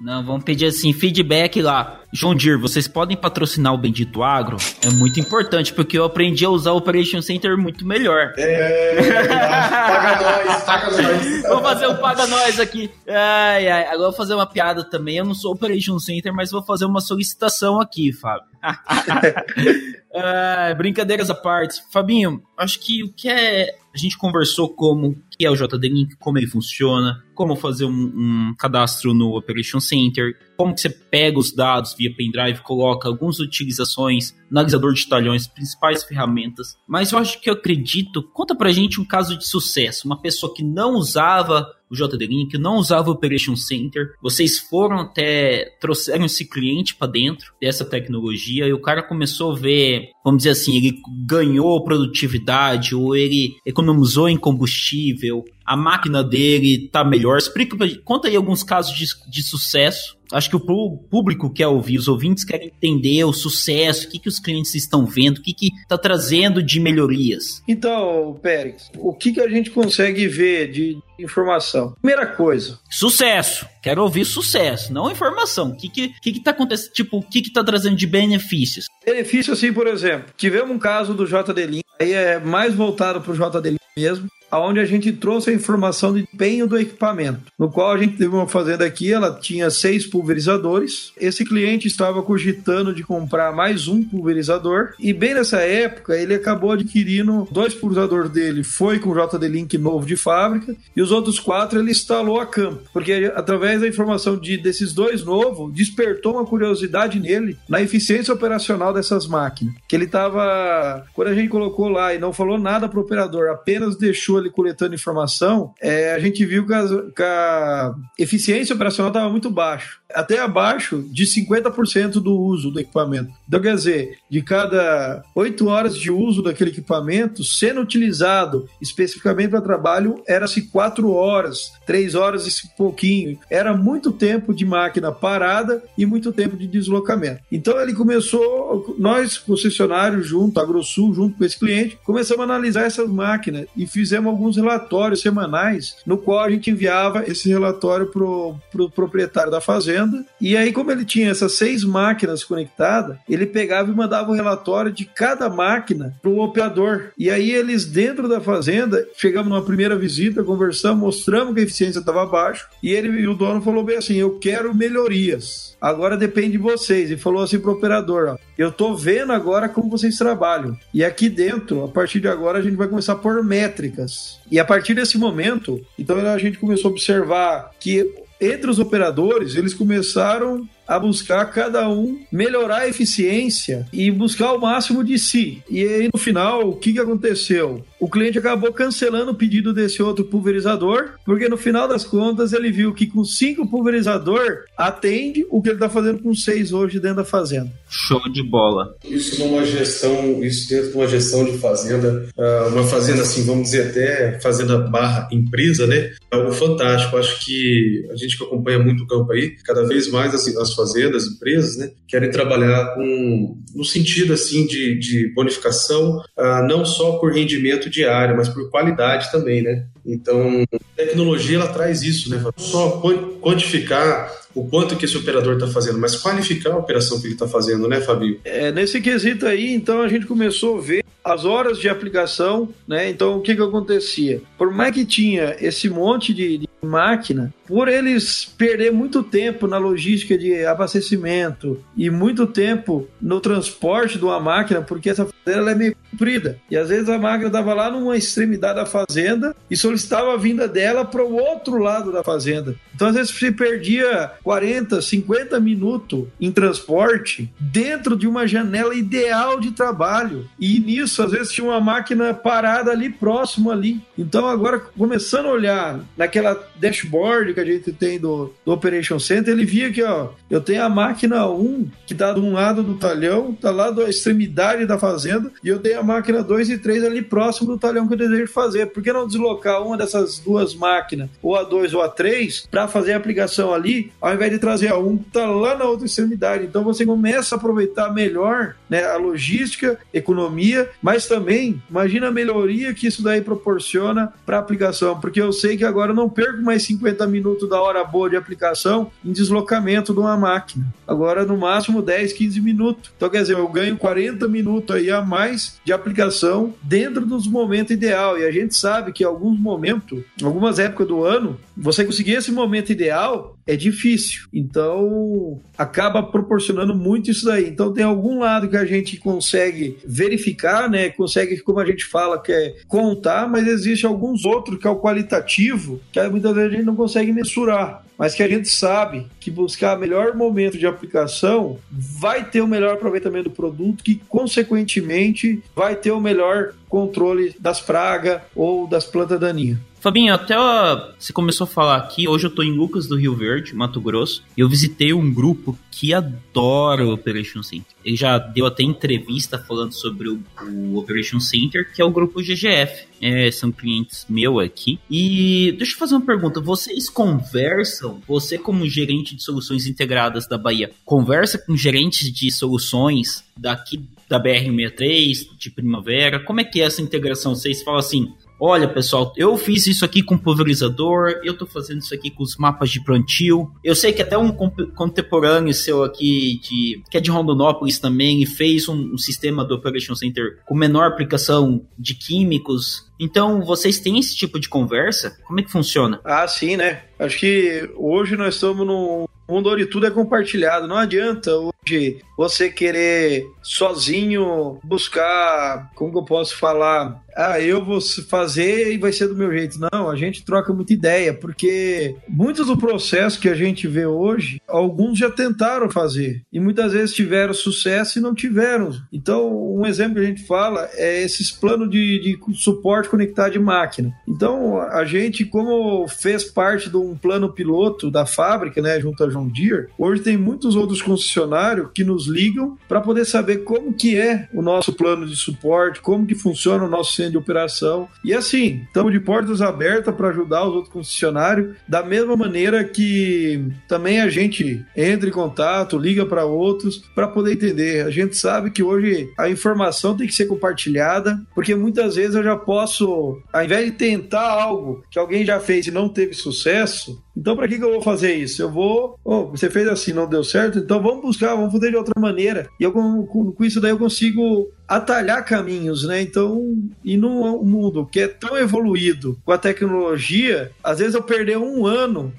Não, vamos pedir assim, feedback lá. João Dir, vocês podem patrocinar o Bendito Agro? É muito importante, porque eu aprendi a usar o Operation Center muito melhor. É, paga nós, paga nós. <laughs> Vou fazer um paga nós aqui. Ai, ai. Agora vou fazer uma piada também. Eu não sou Operation Center, mas vou fazer uma solicitação aqui, Fábio. <laughs> ah, brincadeiras à parte. Fabinho, acho que o que é. A gente conversou como que é o JD Link, como ele funciona, como fazer um, um, cadastro no Operation Center, como você pega os dados via pendrive, coloca algumas utilizações, analisador de talhões, principais ferramentas. Mas eu acho que eu acredito, conta pra gente um caso de sucesso, uma pessoa que não usava o JD Link, não usava o Operation Center, vocês foram até, trouxeram esse cliente para dentro dessa tecnologia e o cara começou a ver, vamos dizer assim, ele ganhou produtividade ou ele economizou em combustível, a máquina dele tá melhor. Explica, conta aí alguns casos de, de sucesso. Acho que o público quer ouvir, os ouvintes querem entender o sucesso, o que, que os clientes estão vendo, o que está trazendo de melhorias. Então, Pérez, o que, que a gente consegue ver de informação? Primeira coisa. Sucesso. Quero ouvir sucesso, não informação. O que, que, que, que tá acontecendo? Tipo, o que, que tá trazendo de benefícios? Benefício, assim, por exemplo, tivemos um caso do JD Link, aí é mais voltado para o JD Link mesmo onde a gente trouxe a informação de empenho do equipamento, no qual a gente teve uma fazenda aqui, ela tinha seis pulverizadores. Esse cliente estava cogitando de comprar mais um pulverizador e bem nessa época ele acabou adquirindo dois pulverizadores dele, foi com o JD Link novo de fábrica e os outros quatro ele instalou a campo, porque através da informação de, desses dois novos despertou uma curiosidade nele na eficiência operacional dessas máquinas, que ele estava quando a gente colocou lá e não falou nada para o operador, apenas deixou ali coletando informação, é, a gente viu que a, que a eficiência operacional estava muito baixa até abaixo de 50% do uso do equipamento. Então, quer dizer, de cada 8 horas de uso daquele equipamento, sendo utilizado especificamente para trabalho, era-se 4 horas, 3 horas e pouquinho. Era muito tempo de máquina parada e muito tempo de deslocamento. Então, ele começou, nós, concessionários, junto, a AgroSul, junto com esse cliente, começamos a analisar essas máquinas e fizemos alguns relatórios semanais, no qual a gente enviava esse relatório para o pro proprietário da fazenda fazenda. E aí, como ele tinha essas seis máquinas conectadas, ele pegava e mandava o um relatório de cada máquina para o operador. E aí, eles, dentro da fazenda, chegamos numa primeira visita, conversamos, mostramos que a eficiência estava baixa. E ele e o dono falou bem assim: Eu quero melhorias. Agora depende de vocês. E falou assim para o operador: ó, Eu estou vendo agora como vocês trabalham. E aqui dentro, a partir de agora, a gente vai começar a pôr métricas. E a partir desse momento, então a gente começou a observar que entre os operadores, eles começaram a buscar cada um melhorar a eficiência e buscar o máximo de si. E aí no final, o que, que aconteceu? O cliente acabou cancelando o pedido desse outro pulverizador, porque no final das contas ele viu que com cinco pulverizador atende o que ele está fazendo com seis hoje dentro da fazenda. Show de bola. Isso numa gestão, isso dentro de uma gestão de fazenda, ah, uma fazenda assim, vamos dizer até fazenda barra empresa, né? É algo fantástico. Acho que a gente que acompanha muito o campo aí, cada vez mais assim, as fazendas, empresas, né, querem trabalhar com no sentido assim de, de bonificação, uh, não só por rendimento diária, mas por qualidade também, né? Então, a tecnologia ela traz isso, né? Só quantificar o quanto que esse operador está fazendo, mas qualificar a operação que ele está fazendo, né, Fabio? É, nesse quesito aí, então a gente começou a ver as horas de aplicação, né? Então o que que acontecia? Por mais que tinha esse monte de, de máquina, por eles perder muito tempo na logística de abastecimento e muito tempo no transporte de uma máquina, porque essa fazenda é meio comprida. E às vezes a máquina estava lá numa extremidade da fazenda e solicitava a vinda dela para o outro lado da fazenda. Então às vezes se perdia 40, 50 minutos em transporte dentro de uma janela ideal de trabalho. E nisso às vezes tinha uma máquina parada ali próximo ali. Então agora começando a olhar naquela dashboard que a gente tem do, do Operation Center, ele via que, ó, eu tenho a máquina 1 que está de um lado do talhão, tá lá da extremidade da fazenda, e eu tenho a máquina 2 e 3 ali próximo do talhão que eu desejo fazer. Por que não deslocar uma dessas duas máquinas, ou a 2 ou a 3, para fazer a aplicação ali, ao invés de trazer a 1 que está lá na outra extremidade? Então você começa a aproveitar melhor né, a logística, economia, mas também imagina a melhoria que isso daí proporciona para a aplicação, porque eu sei que agora eu não perco mais 50 minutos da hora boa de aplicação em deslocamento de uma máquina. Agora, no máximo, 10, 15 minutos. Então, quer dizer, eu ganho 40 minutos aí a mais de aplicação dentro dos momentos ideal. E a gente sabe que alguns momentos, algumas épocas do ano, você conseguir esse momento ideal é difícil. Então, acaba proporcionando muito isso daí. Então, tem algum lado que a gente consegue verificar, né? Consegue, como a gente fala, que é contar, mas existe alguns outros que é o qualitativo, que muitas vezes a gente não consegue mensurar mas que a gente sabe que buscar o melhor momento de aplicação vai ter o melhor aproveitamento do produto, que consequentemente vai ter o melhor controle das pragas ou das plantas daninhas. Fabinho, até ó, você começou a falar aqui, hoje eu tô em Lucas do Rio Verde, Mato Grosso, e eu visitei um grupo que adora o Operation Center. Ele já deu até entrevista falando sobre o, o Operation Center, que é o grupo GGF. É, são clientes meu aqui. E deixa eu fazer uma pergunta. Vocês conversam, você como gerente de soluções integradas da Bahia, conversa com gerentes de soluções daqui da BR-63, de Primavera? Como é que é essa integração? Vocês falam assim, Olha, pessoal, eu fiz isso aqui com pulverizador, eu tô fazendo isso aqui com os mapas de plantio. Eu sei que até um contemporâneo seu aqui, de, que é de Rondonópolis também, fez um, um sistema do Operation Center com menor aplicação de químicos. Então, vocês têm esse tipo de conversa? Como é que funciona? Ah, sim, né? Acho que hoje nós estamos num mundo onde tudo é compartilhado. Não adianta hoje você querer sozinho buscar, como que eu posso falar, ah, eu vou fazer e vai ser do meu jeito. Não, a gente troca muita ideia, porque muitos do processo que a gente vê hoje, alguns já tentaram fazer e muitas vezes tiveram sucesso e não tiveram. Então, um exemplo que a gente fala é esses planos de, de suporte conectado de máquina. Então, a gente, como fez parte de um plano piloto da fábrica, né, junto a John Deere, hoje tem muitos outros concessionários que nos ligam para poder saber como que é o nosso plano de suporte, como que funciona o nosso centro de operação. E assim, estamos de portas abertas para ajudar os outros concessionários, da mesma maneira que também a gente entra em contato, liga para outros para poder entender. A gente sabe que hoje a informação tem que ser compartilhada, porque muitas vezes eu já posso, ao invés de tentar algo que alguém já fez e não teve sucesso, então, para que, que eu vou fazer isso? Eu vou. Oh, você fez assim, não deu certo? Então vamos buscar, vamos fazer de outra maneira. E eu, com, com isso daí eu consigo atalhar caminhos, né? Então, e num mundo que é tão evoluído com a tecnologia, às vezes eu perder um ano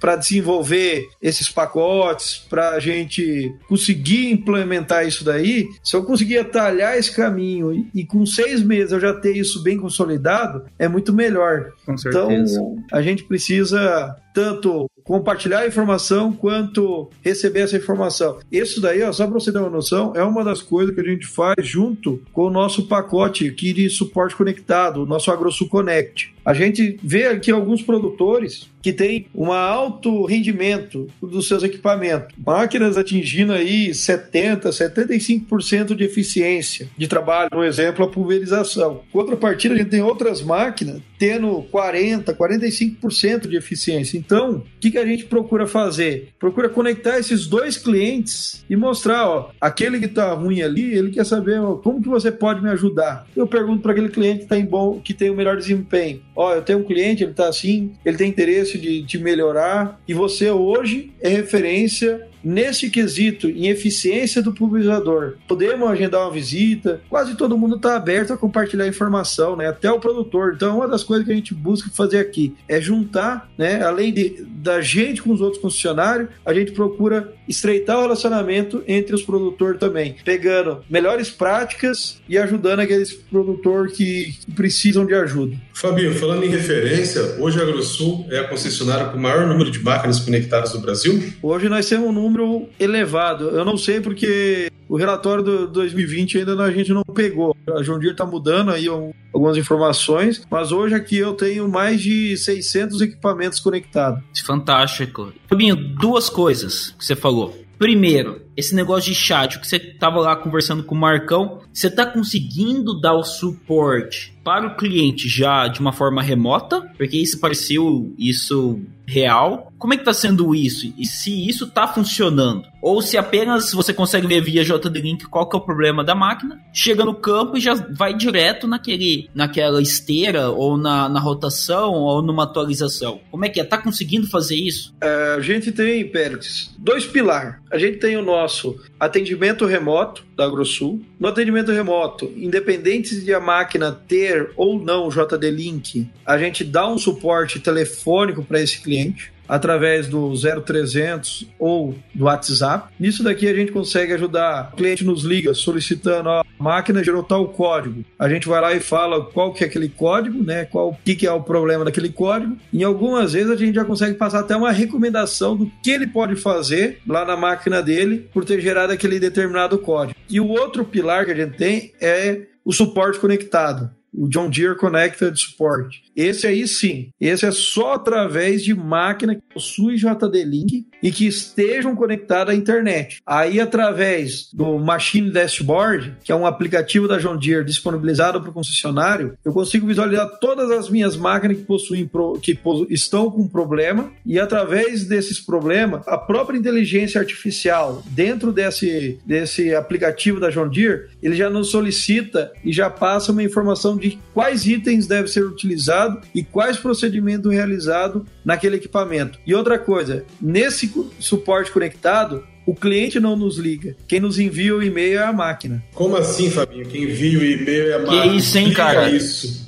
para desenvolver esses pacotes, para a gente conseguir implementar isso daí. Se eu conseguir atalhar esse caminho e, e, com seis meses eu já ter isso bem consolidado, é muito melhor. Com certeza. Então, a gente precisa tanto compartilhar a informação quanto receber essa informação. Isso daí, ó, só para você ter uma noção, é uma das coisas que a gente faz junto com o nosso pacote aqui de suporte conectado, o nosso AgroSul Connect. A gente vê aqui alguns produtores que têm um alto rendimento dos seus equipamentos. Máquinas atingindo aí 70, 75% de eficiência de trabalho. Um exemplo, a pulverização. Contrapartida, a gente tem outras máquinas tendo 40, 45% de eficiência. Então, o que, que a gente procura fazer? Procura conectar esses dois clientes e mostrar, ó, aquele que está ruim ali, ele quer saber ó, como que você pode me ajudar. Eu pergunto para aquele cliente que está em bom, que tem o melhor desempenho. Ó, eu tenho um cliente, ele está assim, ele tem interesse de, de melhorar e você hoje é referência nesse quesito, em eficiência do pulverizador, podemos agendar uma visita. Quase todo mundo está aberto a compartilhar informação, né? Até o produtor. Então, uma das coisas que a gente busca fazer aqui é juntar, né? Além de, da gente com os outros concessionários, a gente procura estreitar o relacionamento entre os produtores também, pegando melhores práticas e ajudando aqueles produtores que precisam de ajuda. Fabio, falando em referência, hoje a AgroSul é a concessionária com o maior número de máquinas conectadas do Brasil? Hoje nós temos um número elevado. Eu não sei porque o relatório do 2020 ainda a gente não pegou. A Deere está mudando aí algumas informações, mas hoje aqui eu tenho mais de 600 equipamentos conectados. Fantástico. Fabinho, duas coisas que você falou. Primeiro, esse negócio de chat, o que você tava lá conversando com o Marcão, você tá conseguindo dar o suporte para o cliente já de uma forma remota? Porque isso pareceu isso real. Como é que tá sendo isso? E se isso tá funcionando? Ou se apenas você consegue ver via JD-Link qual que é o problema da máquina, chega no campo e já vai direto naquele, naquela esteira, ou na, na rotação, ou numa atualização. Como é que é? Tá conseguindo fazer isso? É, a gente tem, Pérez, dois pilares. A gente tem o nosso atendimento remoto da AgroSul. No atendimento remoto, independente de a máquina ter ou não o JD Link, a gente dá um suporte telefônico para esse cliente através do 0300 ou do WhatsApp. Nisso daqui a gente consegue ajudar. O cliente nos liga solicitando a máquina gerou tal código. A gente vai lá e fala qual que é aquele código, né? Qual que, que é o problema daquele código. Em algumas vezes a gente já consegue passar até uma recomendação do que ele pode fazer lá na máquina dele por ter gerado aquele determinado código. E o outro pilar que a gente tem é o suporte conectado o John Deere Connected Support. Esse aí sim, esse é só através de máquina que possui JD Link e que estejam conectadas à internet. Aí, através do Machine Dashboard, que é um aplicativo da John Deere disponibilizado para o concessionário, eu consigo visualizar todas as minhas máquinas que possuem que estão com problema e através desses problemas, a própria inteligência artificial dentro desse, desse aplicativo da John Deere, ele já nos solicita e já passa uma informação de quais itens devem ser utilizados e quais procedimentos realizados naquele equipamento. E outra coisa, nesse suporte conectado, o cliente não nos liga. Quem nos envia o e-mail é a máquina. Como assim, Fabinho? Quem envia o e-mail é a máquina? Que isso, hein, cara? Isso.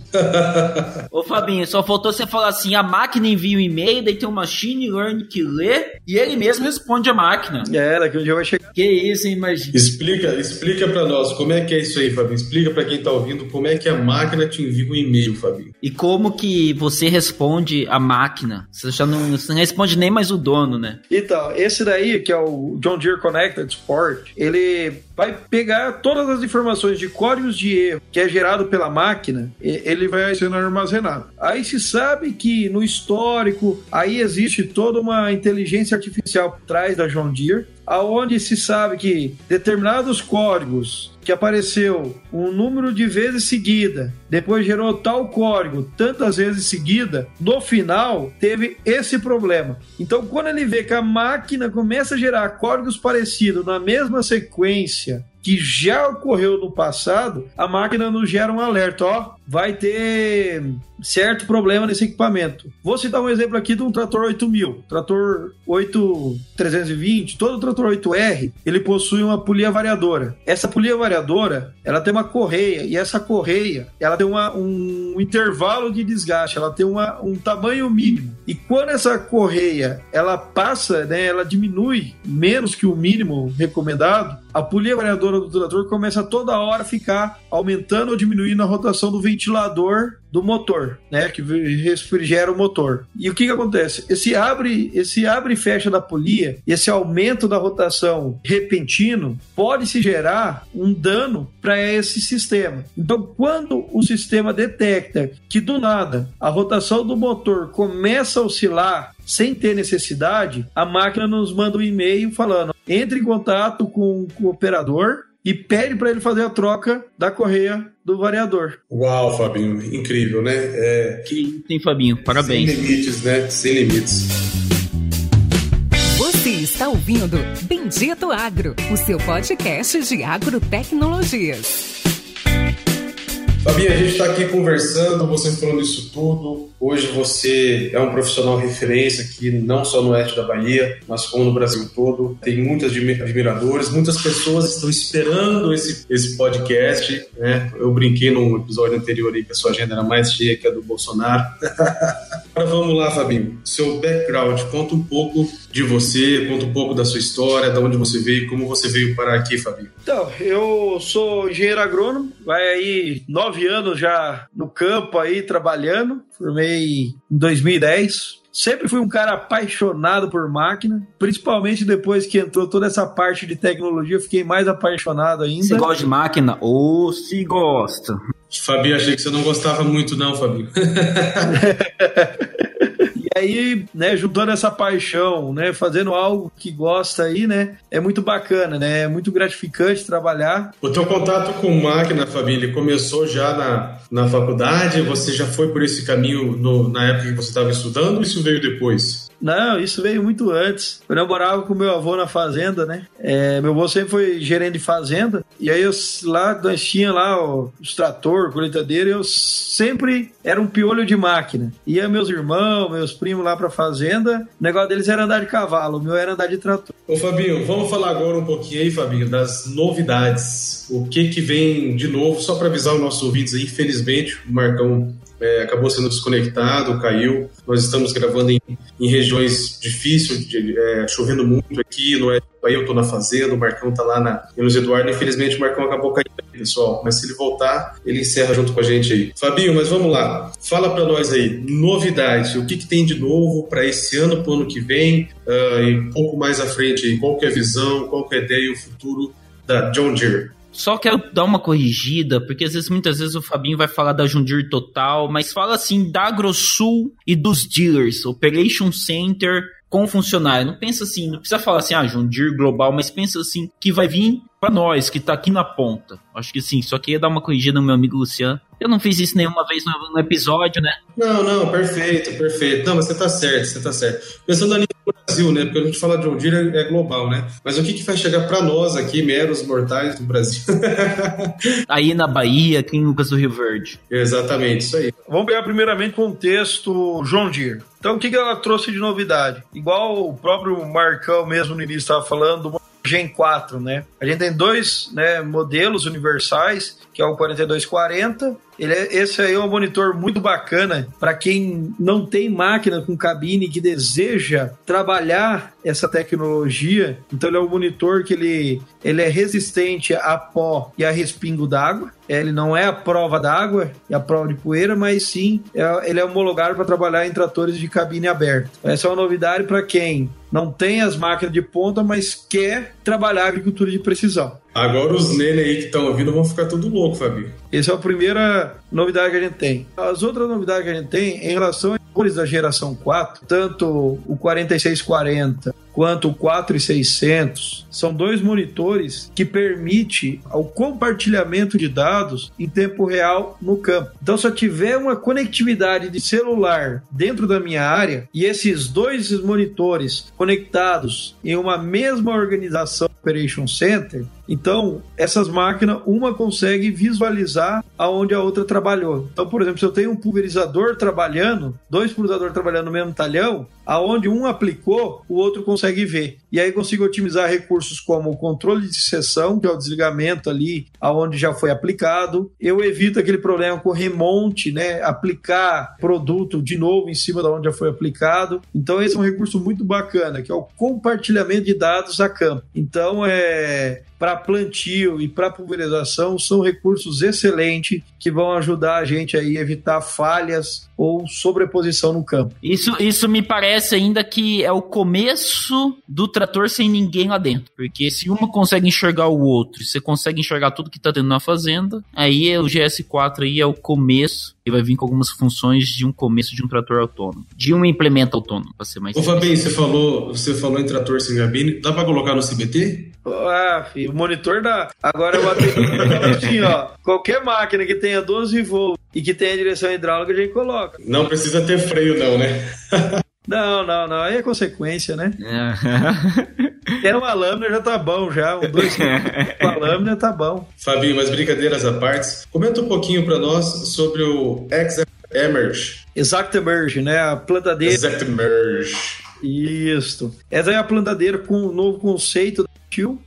Ô Fabinho, só faltou você falar assim: a máquina envia um e-mail, daí tem um machine learning que lê e ele mesmo responde a máquina. É, daqui um dia vai chegar. Que isso, hein, imagina. Explica, explica para nós como é que é isso aí, Fabinho. Explica para quem tá ouvindo como é que a máquina te envia um e-mail, Fabinho. E como que você responde a máquina? Você já não, você não responde nem mais o dono, né? Então, esse daí, que é o John Deere Connected Sport, ele vai pegar todas as informações de códigos de erro que é gerado pela máquina, ele vai sendo armazenado. Aí se sabe que no histórico, aí existe toda uma inteligência artificial por trás da John Deere, aonde se sabe que determinados códigos que apareceu um número de vezes seguida, depois gerou tal código tantas vezes seguida, no final teve esse problema. Então, quando ele vê que a máquina começa a gerar códigos parecidos na mesma sequência que já ocorreu no passado, a máquina nos gera um alerta, ó, vai ter certo problema nesse equipamento. Vou citar um exemplo aqui de um trator 8000, trator 8320, todo trator 8R, ele possui uma polia variadora. Essa polia variadora, ela tem uma correia e essa correia, ela tem uma, um intervalo de desgaste, ela tem uma, um tamanho mínimo. E quando essa correia, ela passa, né, ela diminui menos que o mínimo recomendado, a polia variadora do trator começa toda hora a ficar aumentando ou diminuindo a rotação do veículo ventilador do motor, né, que refrigera o motor. E o que que acontece? Esse abre, esse abre e fecha da polia, esse aumento da rotação repentino pode se gerar um dano para esse sistema. Então, quando o sistema detecta que do nada a rotação do motor começa a oscilar sem ter necessidade, a máquina nos manda um e-mail falando: entre em contato com, com o operador e pede para ele fazer a troca da correia do variador. Uau, Fabinho, incrível, né? É... Que tem, Fabinho, parabéns. Sem limites, né? Sem limites. Você está ouvindo Bendito Agro, o seu podcast de agrotecnologias. Fabinho, a gente está aqui conversando, vocês falando isso tudo. Hoje você é um profissional referência aqui, não só no oeste da Bahia, mas como no Brasil todo. Tem muitos admiradores, muitas pessoas estão esperando esse, esse podcast. Né? Eu brinquei num episódio anterior aí que a sua agenda era mais cheia que a do Bolsonaro. <laughs> Agora vamos lá, Fabinho. Seu background, conta um pouco de você, conta um pouco da sua história, de onde você veio, como você veio parar aqui, Fabinho. Então, eu sou engenheiro agrônomo, vai aí nove anos já no campo aí trabalhando. Formei em 2010. Sempre fui um cara apaixonado por máquina, principalmente depois que entrou toda essa parte de tecnologia, eu fiquei mais apaixonado ainda. Você gosta de máquina? Ou se gosta? Fabinho, achei que você não gostava muito, não, Fabinho. <laughs> Aí, né, juntando essa paixão, né, fazendo algo que gosta aí, né, é muito bacana, né, é muito gratificante trabalhar. O teu contato com máquina, Fabília, começou já na, na faculdade? Você já foi por esse caminho no, na época que você estava estudando ou isso veio depois? Não, isso veio muito antes. Quando eu morava com meu avô na fazenda, né? É, meu avô sempre foi gerente de fazenda. E aí eu, lá nós tinha lá o, os trator, colheitadeira, eu sempre era um piolho de máquina. Ia meus irmãos, meus primos lá pra fazenda, o negócio deles era andar de cavalo, o meu era andar de trator. Ô Fabinho, vamos falar agora um pouquinho aí, Fabinho, das novidades. O que que vem de novo, só para avisar os nossos ouvintes aí, infelizmente, o Marcão é, acabou sendo desconectado, caiu. Nós estamos gravando em, em regiões difíceis, de, é, chovendo muito aqui, não é? Aí eu tô na fazenda, o Marcão tá lá na Luiz Eduardo. Infelizmente o Marcão acabou caindo, pessoal. Mas se ele voltar, ele encerra junto com a gente aí. Fabinho, mas vamos lá. Fala para nós aí, novidade. O que, que tem de novo para esse ano, pro ano que vem uh, e um pouco mais à frente aí? Qual que é a visão, qual que é a ideia e o futuro da John Deere? Só quero dar uma corrigida, porque às vezes, muitas vezes o Fabinho vai falar da Jundir Total, mas fala assim da AgroSul e dos dealers, Operation Center com funcionário. Não pensa assim, não precisa falar assim, ah, Jundir Global, mas pensa assim, que vai vir para nós, que tá aqui na ponta. Acho que sim, só queria dar uma corrigida no meu amigo Luciano. Eu não fiz isso nenhuma vez no, no episódio, né? Não, não, perfeito, perfeito. Não, mas você tá certo, você tá certo. Pensando ali no Brasil, né? Porque a gente fala de John Deere é global, né? Mas o que, que vai chegar para nós aqui, meros mortais do Brasil? <laughs> aí na Bahia, aqui em Lucas do Rio Verde. Exatamente, isso aí. Vamos pegar primeiramente o contexto John Deere. Então, o que, que ela trouxe de novidade? Igual o próprio Marcão mesmo no início estava falando, Gen 4, né? A gente tem dois né, modelos universais, que é o 4240 ele é, esse aí é um monitor muito bacana para quem não tem máquina com cabine que deseja trabalhar essa tecnologia. Então ele é um monitor que ele, ele é resistente a pó e a respingo d'água. Ele não é a prova d'água e a prova de poeira, mas sim é, ele é homologado para trabalhar em tratores de cabine aberta. Essa é uma novidade para quem não tem as máquinas de ponta, mas quer trabalhar agricultura de precisão. Agora os nele aí que estão ouvindo vão ficar tudo louco, Fabio. Essa é a primeira novidade que a gente tem. As outras novidades que a gente tem em relação a cores da geração 4, tanto o 4640 quanto o 4600, são dois monitores que permite o compartilhamento de dados em tempo real no campo. Então, se eu tiver uma conectividade de celular dentro da minha área e esses dois monitores conectados em uma mesma organização Operation Center, então essas máquinas, uma consegue visualizar aonde a outra trabalhou. Então, por exemplo, se eu tenho um pulverizador trabalhando, dois pulverizadores trabalhando no mesmo talhão, aonde um aplicou, o outro consegue ver. E aí consigo otimizar recursos como o controle de sessão, que é o desligamento ali aonde já foi aplicado. Eu evito aquele problema com remonte, né? Aplicar produto de novo em cima da onde já foi aplicado. Então esse é um recurso muito bacana, que é o compartilhamento de dados a campo. Então é para plantio e para pulverização são recursos excelentes que vão ajudar a gente a evitar falhas ou sobreposição no campo. Isso, isso me parece ainda que é o começo do trator sem ninguém lá dentro. Porque se uma consegue enxergar o outro, você consegue enxergar tudo que está dentro na fazenda, aí o GS4 aí é o começo e vai vir com algumas funções de um começo de um trator autônomo, de um implemento autônomo, para ser mais. Ô Fabinho, você falou, você falou em trator sem gabine, dá para colocar no CBT? Ah, filho, o monitor da. Agora eu assim, ó. Qualquer máquina que tenha 12 volts e que tenha direção hidráulica, a gente coloca. Não precisa ter freio, não, né? <laughs> Não, não, não. Aí é consequência, né? É. uma lâmina já tá bom, já. Um dois com a lâmina tá bom. Fabinho, mas brincadeiras à parte, comenta um pouquinho para nós sobre o Emerge. Exact Emerge, né? A plantadeira. Exact Emerge. Isso. Essa é a plantadeira com um novo conceito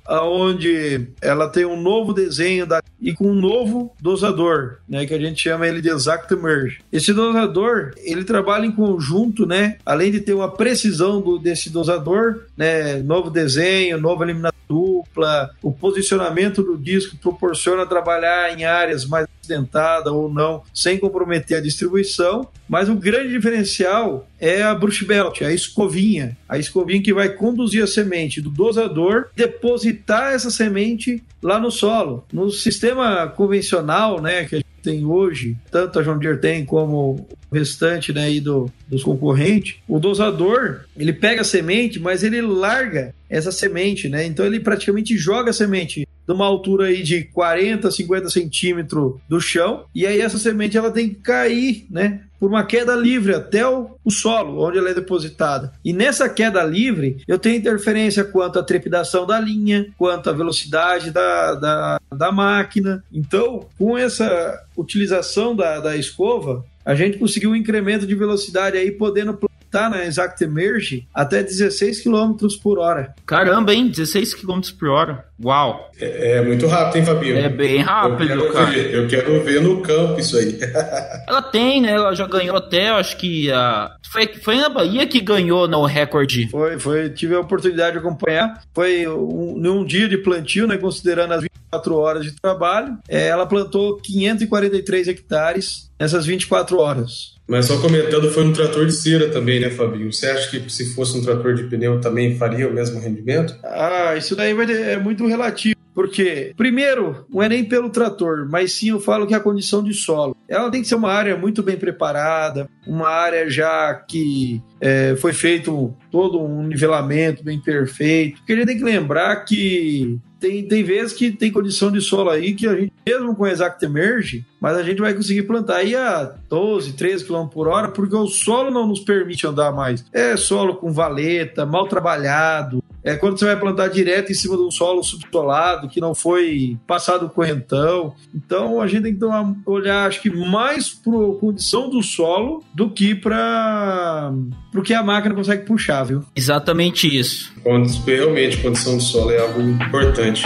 aonde ela tem um novo desenho da, e com um novo dosador, né, que a gente chama ele de Exact Merge. Esse dosador, ele trabalha em conjunto, né, além de ter uma precisão do, desse dosador, né, novo desenho, nova eliminação dupla, o posicionamento do disco proporciona trabalhar em áreas mais acidentadas ou não, sem comprometer a distribuição, mas o grande diferencial é a brush belt, a escovinha, a escovinha que vai conduzir a semente do dosador, depositar essa semente lá no solo. No sistema convencional, né, que a gente tem hoje, tanto a John Deere tem como o restante né, aí do, dos concorrentes, o dosador, ele pega a semente, mas ele larga essa semente, né? Então ele praticamente joga a semente de uma altura aí de 40, 50 centímetros do chão, e aí essa semente ela tem que cair, né? Por uma queda livre até o, o solo, onde ela é depositada. E nessa queda livre, eu tenho interferência quanto à trepidação da linha, quanto à velocidade da, da, da máquina. Então, com essa utilização da, da escova, a gente conseguiu um incremento de velocidade aí, podendo tá na Exact Emerge até 16 km por hora. Caramba, hein? 16 km por hora. Uau! É, é, muito rápido, hein, Fabinho? É bem rápido, eu cara. Ver, eu quero ver no campo isso aí. <laughs> ela tem, né? Ela já ganhou até, acho que a. Foi, foi na Bahia que ganhou no recorde. Foi, foi. Tive a oportunidade de acompanhar. Foi um, num dia de plantio, né? Considerando as 24 horas de trabalho. É, ela plantou 543 hectares nessas 24 horas. Mas só comentando, foi um trator de cera também, né, Fabinho? Você acha que se fosse um trator de pneu também faria o mesmo rendimento? Ah, isso daí é muito relativo. Porque, primeiro, não é nem pelo trator, mas sim eu falo que é a condição de solo. Ela tem que ser uma área muito bem preparada, uma área já que é, foi feito todo um nivelamento bem perfeito. Porque a gente tem que lembrar que tem, tem vezes que tem condição de solo aí que a gente, mesmo com Exact Emerge, mas a gente vai conseguir plantar aí a 12, 13 km por hora, porque o solo não nos permite andar mais. É solo com valeta, mal trabalhado, é quando você vai plantar direto em cima de um solo subsolado, que não foi passado correntão. Então a gente tem que tomar, olhar, acho que mais para a condição do solo do que para o que a máquina consegue puxar, viu? Exatamente isso. Realmente, condição do solo é algo importante.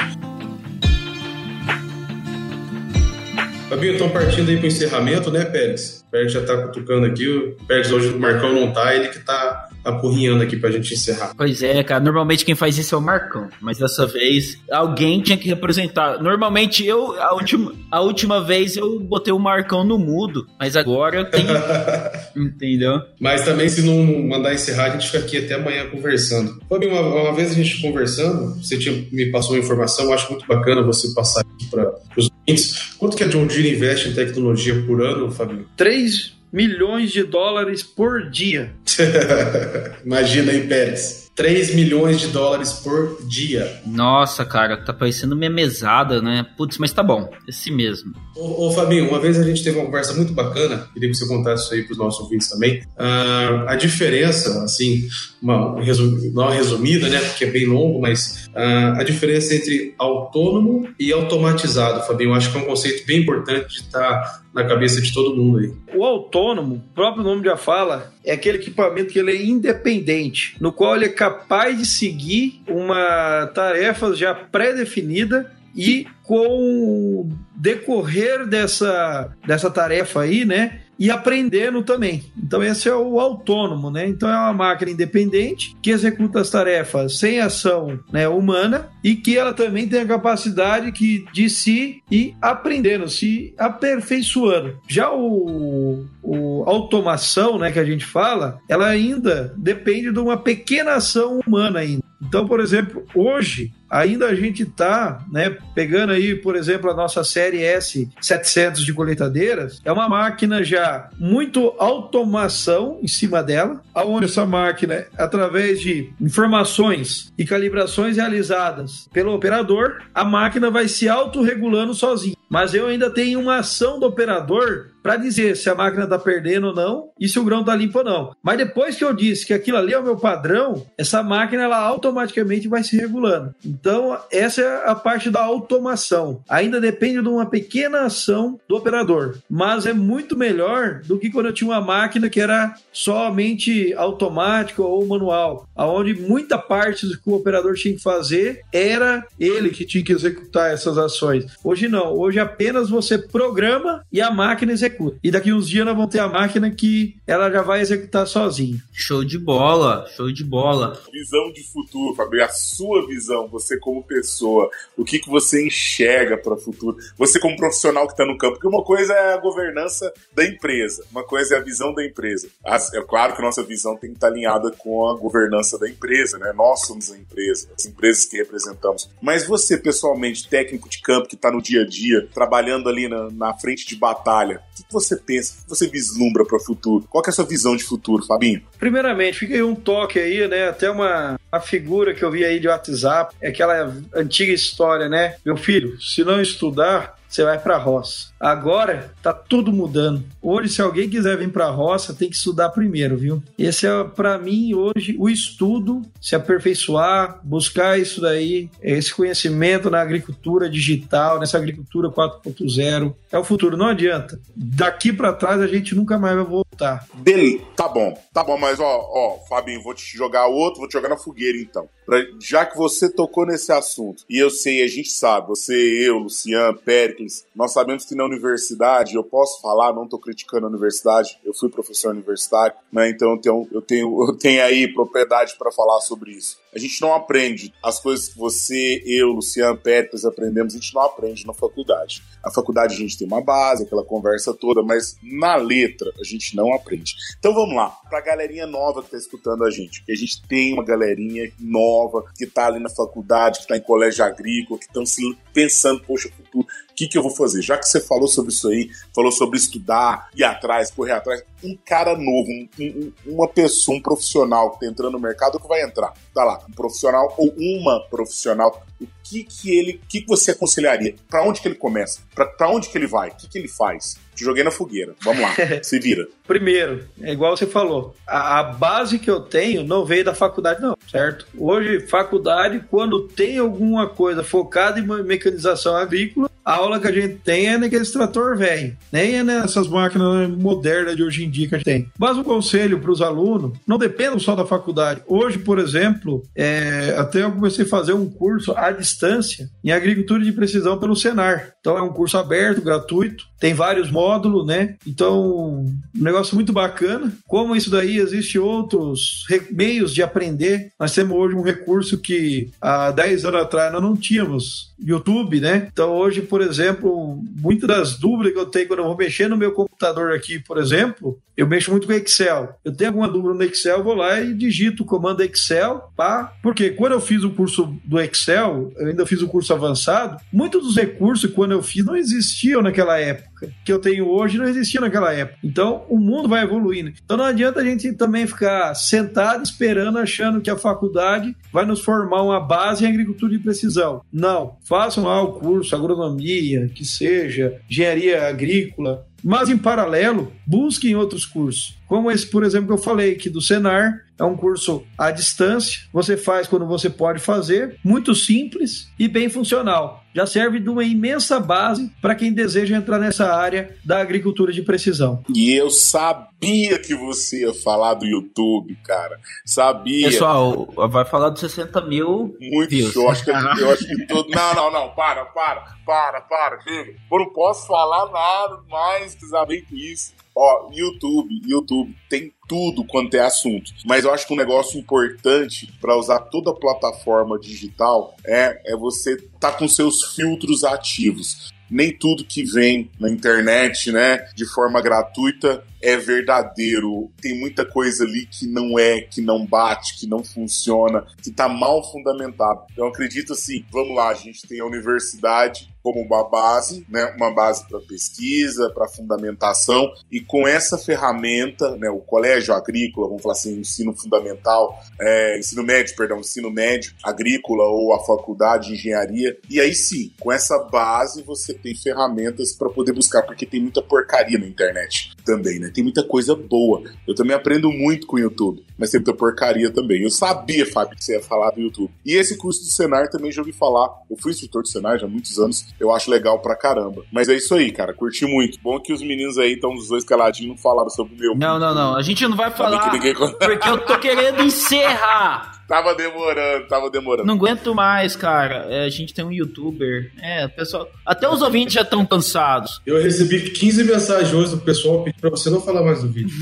Fabinho, estão partindo aí para o encerramento, né, Pérez? O Pérez já está cutucando aqui. O Pérez hoje o Marcão não tá, ele que está apurrinhando aqui pra gente encerrar. Pois é, cara. Normalmente quem faz isso é o Marcão. Mas dessa vez alguém tinha que representar. Normalmente eu, a última, a última vez eu botei o Marcão no mudo. Mas agora eu tenho. <laughs> Entendeu? Mas também, se não mandar encerrar, a gente fica aqui até amanhã conversando. Fabinho, uma, uma vez a gente conversando, você tinha, me passou uma informação, eu acho muito bacana você passar aqui para os ouvintes. Quanto que a John Deere investe em tecnologia por ano, Fabinho? 3 milhões de dólares por dia. <laughs> Imagina aí, Pérez. 3 milhões de dólares por dia. Nossa, cara, tá parecendo memezada, né? Putz, mas tá bom, esse mesmo. Ô, ô, Fabinho, uma vez a gente teve uma conversa muito bacana, queria que você contasse isso aí pros nossos ouvintes também. Uh, a diferença, assim, uma, uma resumida, né? Porque é bem longo, mas uh, a diferença entre autônomo e automatizado, Fabinho, eu acho que é um conceito bem importante de estar tá na cabeça de todo mundo aí. O autônomo, o próprio nome já fala, é aquele equipamento que ele é independente, no qual ele é capaz de seguir uma tarefa já pré-definida e com o decorrer dessa, dessa tarefa aí, né, e aprendendo também. Então esse é o autônomo, né? Então é uma máquina independente que executa as tarefas sem ação né, humana e que ela também tem a capacidade que, de se ir aprendendo, se aperfeiçoando. Já o, o automação, né, que a gente fala, ela ainda depende de uma pequena ação humana ainda. Então, por exemplo, hoje ainda a gente está né, pegando aí, por exemplo, a nossa série S700 de colheitadeiras, é uma máquina já muito automação em cima dela, aonde essa máquina, através de informações e calibrações realizadas pelo operador, a máquina vai se autorregulando sozinha. Mas eu ainda tenho uma ação do operador para dizer se a máquina está perdendo ou não e se o grão está limpo ou não. Mas depois que eu disse que aquilo ali é o meu padrão, essa máquina ela automaticamente vai se regulando. Então, essa é a parte da automação. Ainda depende de uma pequena ação do operador, mas é muito melhor do que quando eu tinha uma máquina que era somente automática ou manual, aonde muita parte do que o operador tinha que fazer era ele que tinha que executar essas ações. Hoje não, hoje apenas você programa e a máquina executa. E daqui uns dias nós vamos ter a máquina que ela já vai executar sozinha. Show de bola, show de bola. Visão de futuro, Fabio, a sua visão, você como pessoa, o que, que você enxerga para o futuro, você como profissional que está no campo, porque uma coisa é a governança da empresa, uma coisa é a visão da empresa. É claro que nossa visão tem que estar alinhada com a governança da empresa, né? Nós somos a empresa, as empresas que representamos. Mas você, pessoalmente, técnico de campo que está no dia a dia, trabalhando ali na, na frente de batalha, o que, você pensa, o que você vislumbra para o futuro? Qual é a sua visão de futuro, Fabinho? Primeiramente, fica aí um toque aí, né? Até uma, uma figura que eu vi aí de WhatsApp, é aquela antiga história, né? Meu filho, se não estudar, você vai para a roça. Agora tá tudo mudando. Hoje, se alguém quiser vir para a roça, tem que estudar primeiro, viu? Esse é para mim hoje o estudo, se aperfeiçoar, buscar isso daí, esse conhecimento na agricultura digital, nessa agricultura 4.0 é o futuro. Não adianta. Daqui para trás a gente nunca mais vai voltar. Dele, tá bom, tá bom, mas ó, ó, Fabinho, vou te jogar outro, vou te jogar na fogueira então. Pra, já que você tocou nesse assunto, e eu sei, a gente sabe, você, eu, Luciano, Pericles, nós sabemos que na universidade, eu posso falar, não estou criticando a universidade, eu fui professor universitário, né, então eu tenho, eu tenho, eu tenho aí propriedade para falar sobre isso. A gente não aprende as coisas que você, eu, Luciano, Pericles aprendemos, a gente não aprende na faculdade. A faculdade a gente tem uma base, aquela conversa toda, mas na letra a gente não aprende. Então vamos lá, para a galerinha nova que está escutando a gente, que a gente tem uma galerinha nova que está ali na faculdade, que está em colégio agrícola, que estão se pensando, poxa, futuro, o que, que eu vou fazer? Já que você falou sobre isso aí, falou sobre estudar, ir atrás, correr atrás, um cara novo, um, um, uma pessoa, um profissional que está entrando no mercado, que vai entrar? Tá lá, um profissional ou uma profissional, o que que ele, o que, que você aconselharia? Para onde que ele começa? Para onde que ele vai? O que, que ele faz? Te joguei na fogueira. Vamos lá, <laughs> se vira. Primeiro, é igual você falou, a, a, base que eu tenho não veio da faculdade, não, certo? Hoje, faculdade, quando tem alguma coisa focada em mecanização agrícola, a aula que a gente tem é naquele trator velho, nem é nessas máquinas modernas de hoje em dia que a gente tem. Mas o conselho para os alunos não depende só da faculdade. Hoje, por exemplo, é, até eu comecei a fazer um curso à distância em agricultura de precisão pelo Senar. Então é um curso aberto, gratuito, tem vários módulos, né? Então, um negócio muito bacana. Como isso daí existe outros meios de aprender. Nós temos hoje um recurso que há 10 anos atrás nós não tínhamos, YouTube, né? Então hoje, por exemplo, muitas das dúvidas que eu tenho quando eu vou mexer no meu computador aqui, por exemplo, eu mexo muito com Excel. Eu tenho alguma dúvida no Excel, vou lá e digito o comando Excel, pá. Porque quando eu fiz o curso do Excel, eu ainda fiz o curso avançado, muitos dos recursos quando eu fiz não existiam naquela época que eu tenho hoje não existia naquela época. Então, o mundo vai evoluindo. Então, não adianta a gente também ficar sentado esperando, achando que a faculdade vai nos formar uma base em agricultura de precisão. Não. Façam lá o curso, agronomia, que seja, engenharia agrícola, mas, em paralelo, busquem outros cursos. Como esse, por exemplo, que eu falei, que do Senar, É um curso à distância, você faz quando você pode fazer, muito simples e bem funcional já serve de uma imensa base para quem deseja entrar nessa área da agricultura de precisão. E eu sabia que você ia falar do YouTube, cara. Sabia. Pessoal, vai falar dos 60 mil. Muito views. Eu acho que, eu acho que todo. Não, não, não. Para, para, para, para. Chega. Eu não posso falar nada mais que saber com isso. Ó, YouTube, YouTube tem tudo quanto é assunto. Mas eu acho que um negócio importante para usar toda a plataforma digital é, é você tá com seus filtros ativos nem tudo que vem na internet, né, de forma gratuita é verdadeiro. Tem muita coisa ali que não é, que não bate, que não funciona, que está mal fundamentado. Eu acredito assim, vamos lá, a gente tem a universidade como uma base, né, uma base para pesquisa, para fundamentação, e com essa ferramenta, né, o colégio agrícola, vamos falar assim, ensino fundamental, é, ensino médio, perdão, ensino médio agrícola ou a faculdade de engenharia, e aí sim, com essa base você tem ferramentas para poder buscar, porque tem muita porcaria na internet também, né? Tem muita coisa boa. Eu também aprendo muito com o YouTube, mas tem muita porcaria também. Eu sabia, Fábio, que você ia falar do YouTube. E esse curso do Senar também já ouvi falar. Eu fui instrutor do Senar já há muitos anos. Eu acho legal pra caramba. Mas é isso aí, cara. Curti muito. Bom que os meninos aí estão os dois caladinhos não falaram sobre o meu. Não, não, não. A gente não vai falar. Porque eu tô querendo encerrar. Tava demorando, tava demorando. Não aguento mais, cara. É, a gente tem um youtuber. É, pessoal. Até os ouvintes já estão cansados. Eu recebi 15 mensagens hoje do pessoal pedindo pra você não falar mais do vídeo.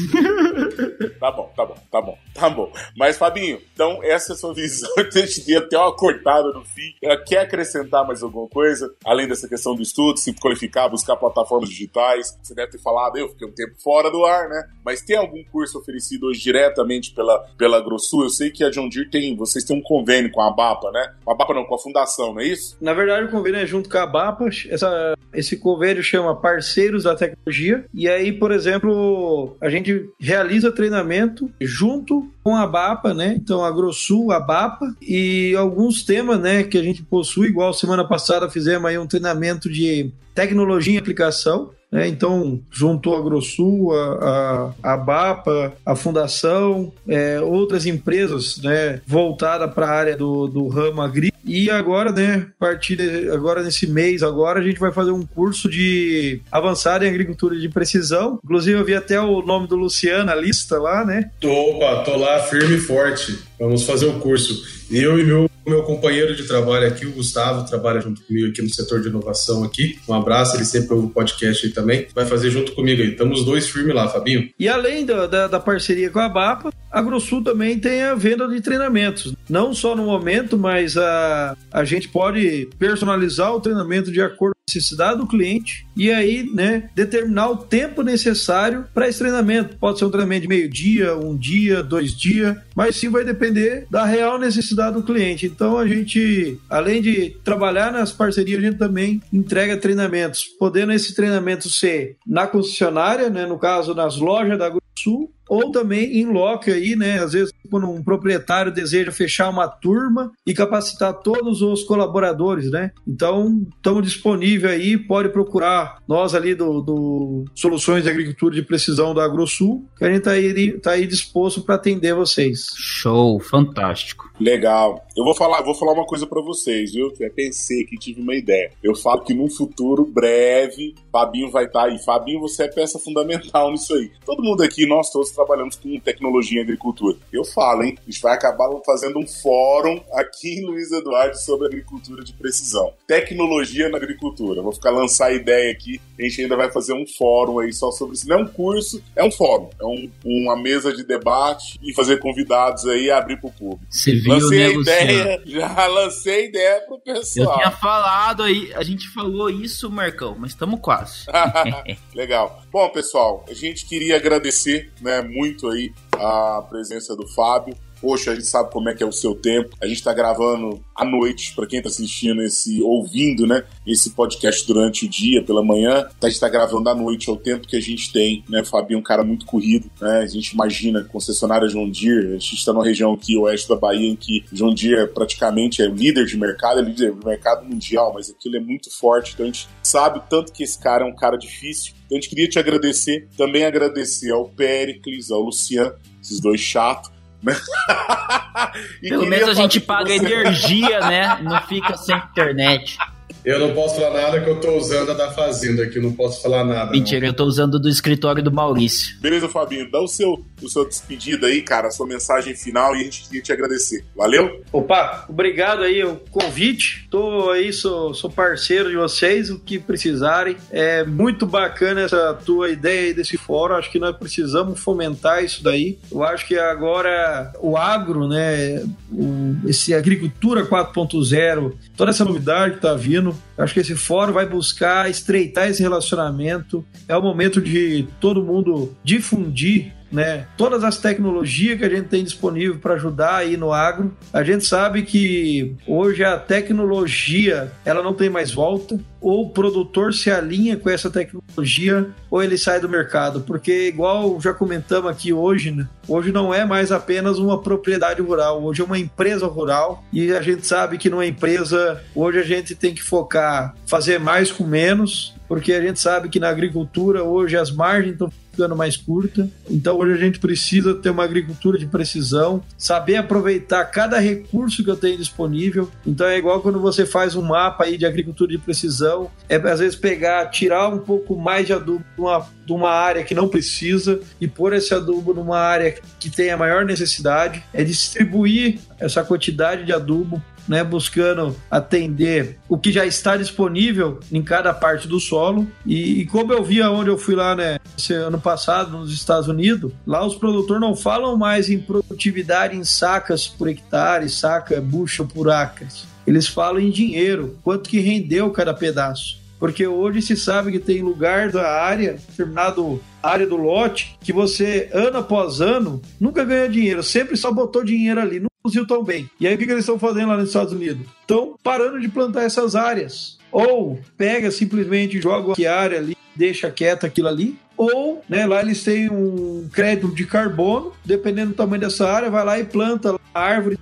<laughs> tá bom, tá bom, tá bom, tá bom. Mas, Fabinho, então essa é a sua visão. A gente deu até uma cortada no fim. Quer acrescentar mais alguma coisa? Além dessa questão do estudo, se qualificar, buscar plataformas digitais. Você deve ter falado, eu fiquei um tempo fora do ar, né? Mas tem algum curso oferecido hoje diretamente pela, pela Grossul? Eu sei que a John Deere tem, vocês têm um convênio com a BAPA, né? A BAPA não, com a fundação, não é isso? Na verdade, o convênio é junto com a BAPA. Essa, esse convênio chama Parceiros da Tecnologia. E aí, por exemplo, a gente realiza treinamento junto com a BAPA, né? Então, a Grossul, a BAPA e alguns temas, né, que a gente possui, igual semana passada fizemos aí um treinamento de tecnologia e aplicação. Né? Então, juntou a Grossul, a, a, a BAPA, a Fundação, é, outras empresas né, voltadas para a área do, do ramo agrícola. E agora, né, a partir de, agora nesse mês, agora a gente vai fazer um curso de avançado em agricultura de precisão. Inclusive, eu vi até o nome do Luciano, a lista lá, né? Opa, tô lá firme e forte. Vamos fazer o curso. Eu e meu meu companheiro de trabalho aqui, o Gustavo, trabalha junto comigo aqui no setor de inovação aqui. Um abraço, ele sempre ouve o podcast aí também. Vai fazer junto comigo aí. Estamos dois firmes lá, Fabinho. E além da, da, da parceria com a BAPA, a Grossul também tem a venda de treinamentos. Não só no momento, mas a, a gente pode personalizar o treinamento de acordo necessidade do cliente e aí, né, determinar o tempo necessário para esse treinamento. Pode ser um treinamento de meio dia, um dia, dois dias, mas sim vai depender da real necessidade do cliente. Então a gente, além de trabalhar nas parcerias, a gente também entrega treinamentos, podendo esse treinamento ser na concessionária, né, no caso nas lojas da Sul, ou também em loco aí, né? Às vezes, quando um proprietário deseja fechar uma turma e capacitar todos os colaboradores, né? Então, estamos disponíveis aí, pode procurar nós ali do, do Soluções de Agricultura de Precisão da AgroSul, que a gente está aí, tá aí disposto para atender vocês. Show, fantástico. Legal. Eu vou falar, vou falar uma coisa para vocês, viu? Eu pensei que tive uma ideia. Eu falo que num futuro breve, Fabinho vai estar tá aí. Fabinho, você é peça fundamental nisso aí. Todo mundo aqui, nós todos trabalhamos com tecnologia em agricultura. Eu falo, hein? A gente vai acabar fazendo um fórum aqui em Luiz Eduardo sobre agricultura de precisão. Tecnologia na agricultura. Vou ficar lançar a ideia aqui. A gente ainda vai fazer um fórum aí só sobre isso. Não é um curso, é um fórum. É um, uma mesa de debate e fazer convidados aí e abrir pro público. Você viu, lancei né, a ideia, já lancei a ideia pro pessoal. Eu tinha falado aí, a gente falou isso, Marcão, mas estamos quase. <laughs> Legal. Bom, pessoal, a gente queria agradecer, né, muito aí a presença do Fábio. Poxa, a gente sabe como é que é o seu tempo. A gente está gravando à noite, para quem está assistindo esse, ouvindo, né, esse podcast durante o dia, pela manhã. A gente está gravando à noite, é o tempo que a gente tem, né, Fabinho, um cara muito corrido, né, a gente imagina, concessionária John Deere, a gente está numa região aqui, oeste da Bahia, em que John Deere praticamente é líder de mercado, é líder de mercado mundial, mas aquilo é muito forte, então a gente sabe o tanto que esse cara é um cara difícil. Então a gente queria te agradecer, também agradecer ao Pericles, ao Luciano, esses dois chatos, <laughs> Pelo menos a gente paga você... energia, né? Não fica sem internet. Eu não posso falar nada que eu tô usando a da Fazenda aqui, não posso falar nada. Mentira, não. eu tô usando do escritório do Maurício. Beleza, Fabinho, dá o seu, o seu despedida aí, cara, a sua mensagem final e a gente queria te agradecer. Valeu? Opa, obrigado aí o convite. Tô aí, sou, sou parceiro de vocês, o que precisarem. É muito bacana essa tua ideia aí desse fórum, acho que nós precisamos fomentar isso daí. Eu acho que agora o agro, né, o, esse agricultura 4.0, toda essa novidade que tá vindo, acho que esse fórum vai buscar estreitar esse relacionamento. É o momento de todo mundo difundir né? Todas as tecnologias que a gente tem disponível para ajudar aí no agro. A gente sabe que hoje a tecnologia ela não tem mais volta. Ou o produtor se alinha com essa tecnologia, ou ele sai do mercado. Porque, igual já comentamos aqui hoje, né? hoje não é mais apenas uma propriedade rural, hoje é uma empresa rural. E a gente sabe que numa empresa, hoje a gente tem que focar, fazer mais com menos, porque a gente sabe que na agricultura hoje as margens estão ficando mais curta. Então hoje a gente precisa ter uma agricultura de precisão, saber aproveitar cada recurso que eu tenho disponível. Então é igual quando você faz um mapa aí de agricultura de precisão, é às vezes pegar, tirar um pouco mais de adubo de uma, de uma área que não precisa e pôr esse adubo numa área que tem a maior necessidade, é distribuir essa quantidade de adubo né, buscando atender o que já está disponível em cada parte do solo. E, e, como eu vi onde eu fui lá, né, esse ano passado, nos Estados Unidos, lá os produtores não falam mais em produtividade em sacas por hectare, saca, bucha por acres. Eles falam em dinheiro, quanto que rendeu cada pedaço porque hoje se sabe que tem lugar da área, determinado área do lote, que você, ano após ano, nunca ganha dinheiro, sempre só botou dinheiro ali, produziu tão bem. E aí o que, eles estão fazendo lá nos Estados Unidos? Estão parando de plantar essas áreas. Ou pega simplesmente, joga a área ali, deixa quieta aquilo ali, ou né, lá eles têm um crédito de carbono, dependendo do tamanho dessa área, vai lá e planta a árvore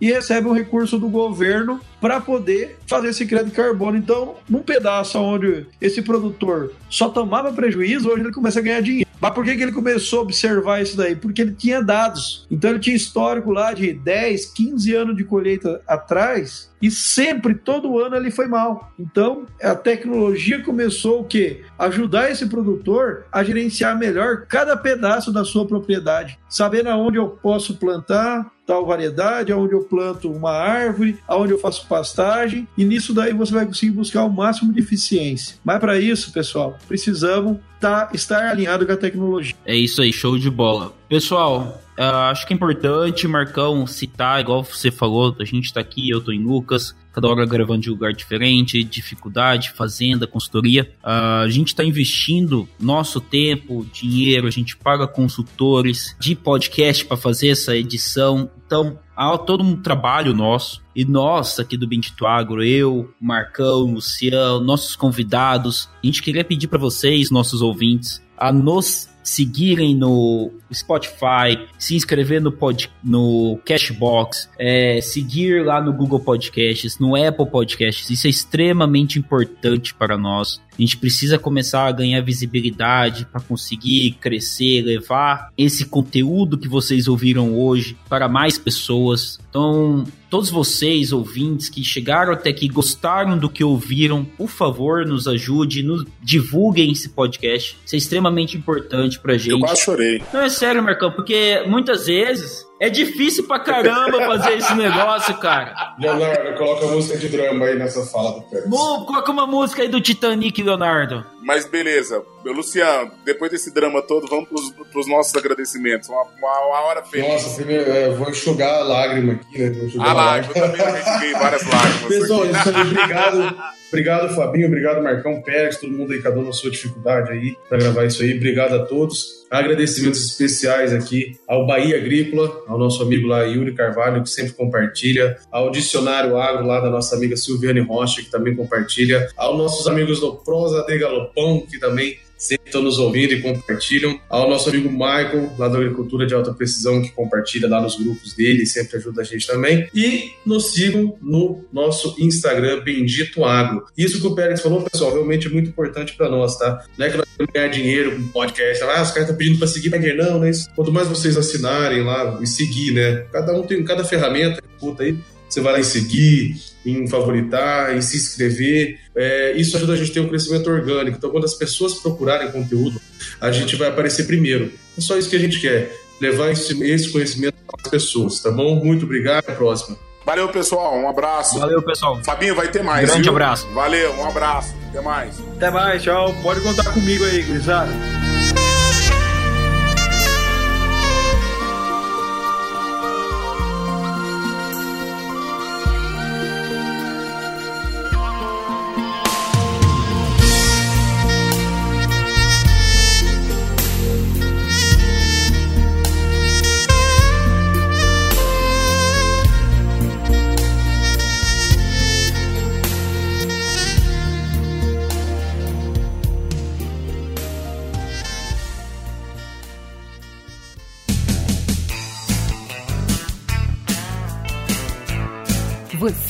e recebe um recurso do governo para poder fazer esse crédito de carbono. Então, num pedaço onde esse produtor só tomava prejuízo, hoje ele começa a ganhar dinheiro. Mas por que, que ele começou a observar isso daí? Porque ele tinha dados. Então ele tinha histórico lá de 10, 15 anos de colheita atrás e sempre, todo ano, ele foi mal. Então a tecnologia começou o quê? Ajudar esse produtor a gerenciar melhor cada pedaço da sua propriedade, sabendo aonde eu posso plantar, tal variedade, aonde eu planto uma árvore, aonde eu faço pastagem, e nisso daí você vai conseguir buscar o máximo de eficiência. Mas para isso, pessoal, precisamos tá, estar alinhado com a tecnologia. É isso aí, show de bola. Pessoal, Uh, acho que é importante, Marcão, citar, igual você falou, a gente tá aqui, eu tô em Lucas, cada hora gravando de lugar diferente, dificuldade, fazenda, consultoria. Uh, a gente tá investindo nosso tempo, dinheiro, a gente paga consultores de podcast para fazer essa edição. Então, há todo um trabalho nosso. E nós, aqui do Bendito Agro, eu, Marcão, Luciano, nossos convidados, a gente queria pedir para vocês, nossos ouvintes, a nos seguirem no Spotify, se inscrever no, pod, no Cashbox, é, seguir lá no Google Podcasts, no Apple Podcasts. Isso é extremamente importante para nós. A gente precisa começar a ganhar visibilidade para conseguir crescer, levar esse conteúdo que vocês ouviram hoje para mais pessoas. Então, todos vocês, ouvintes, que chegaram até aqui, gostaram do que ouviram, por favor, nos ajude, nos divulguem esse podcast. Isso é extremamente importante pra gente. Eu quase chorei. Não, é sério, Marcão, porque muitas vezes é difícil pra caramba fazer esse negócio, cara. Leonardo, coloca a música de drama aí nessa fala do Pérez. Coloca uma música aí do Titanic, Leonardo. Mas beleza. Luciano, depois desse drama todo, vamos pros, pros nossos agradecimentos. Uma, uma, uma hora feliz. Nossa, primeiro, é, vou enxugar a lágrima aqui, né? Vou enxugar a, a lágrima. Eu também enxuguei várias lágrimas. Pessoal, obrigado. Obrigado, Fabinho. Obrigado, Marcão Pérez. Todo mundo aí, cada um na sua dificuldade aí para gravar isso aí. Obrigado a todos. Agradecimentos especiais aqui ao Bahia Agrícola, ao nosso amigo lá Yuri Carvalho, que sempre compartilha, ao Dicionário Agro lá da nossa amiga Silviane Rocha, que também compartilha, aos nossos amigos do Prosa de Galopão, que também sempre estão nos ouvindo e compartilham. Ao nosso amigo Michael, lá da Agricultura de Alta Precisão, que compartilha lá nos grupos dele e sempre ajuda a gente também. E nos sigam no nosso Instagram, Bendito Agro. Isso que o Pérez falou, pessoal, realmente é muito importante para nós, tá? Não é que nós vamos ganhar dinheiro com podcast, ah, os caras estão pedindo para seguir, mas não, né? Quanto mais vocês assinarem lá e seguir, né? Cada um tem cada ferramenta, puta aí, você vai lá em seguir, em favoritar, em se inscrever. É, isso ajuda a gente a ter um crescimento orgânico. Então, quando as pessoas procurarem conteúdo, a gente vai aparecer primeiro. É só isso que a gente quer, levar esse, esse conhecimento para as pessoas, tá bom? Muito obrigado, até a próxima. Valeu, pessoal. Um abraço. Valeu, pessoal. Fabinho, vai ter mais. Grande viu? abraço. Valeu, um abraço. Até mais. Até mais, tchau. Pode contar comigo aí, gurizada.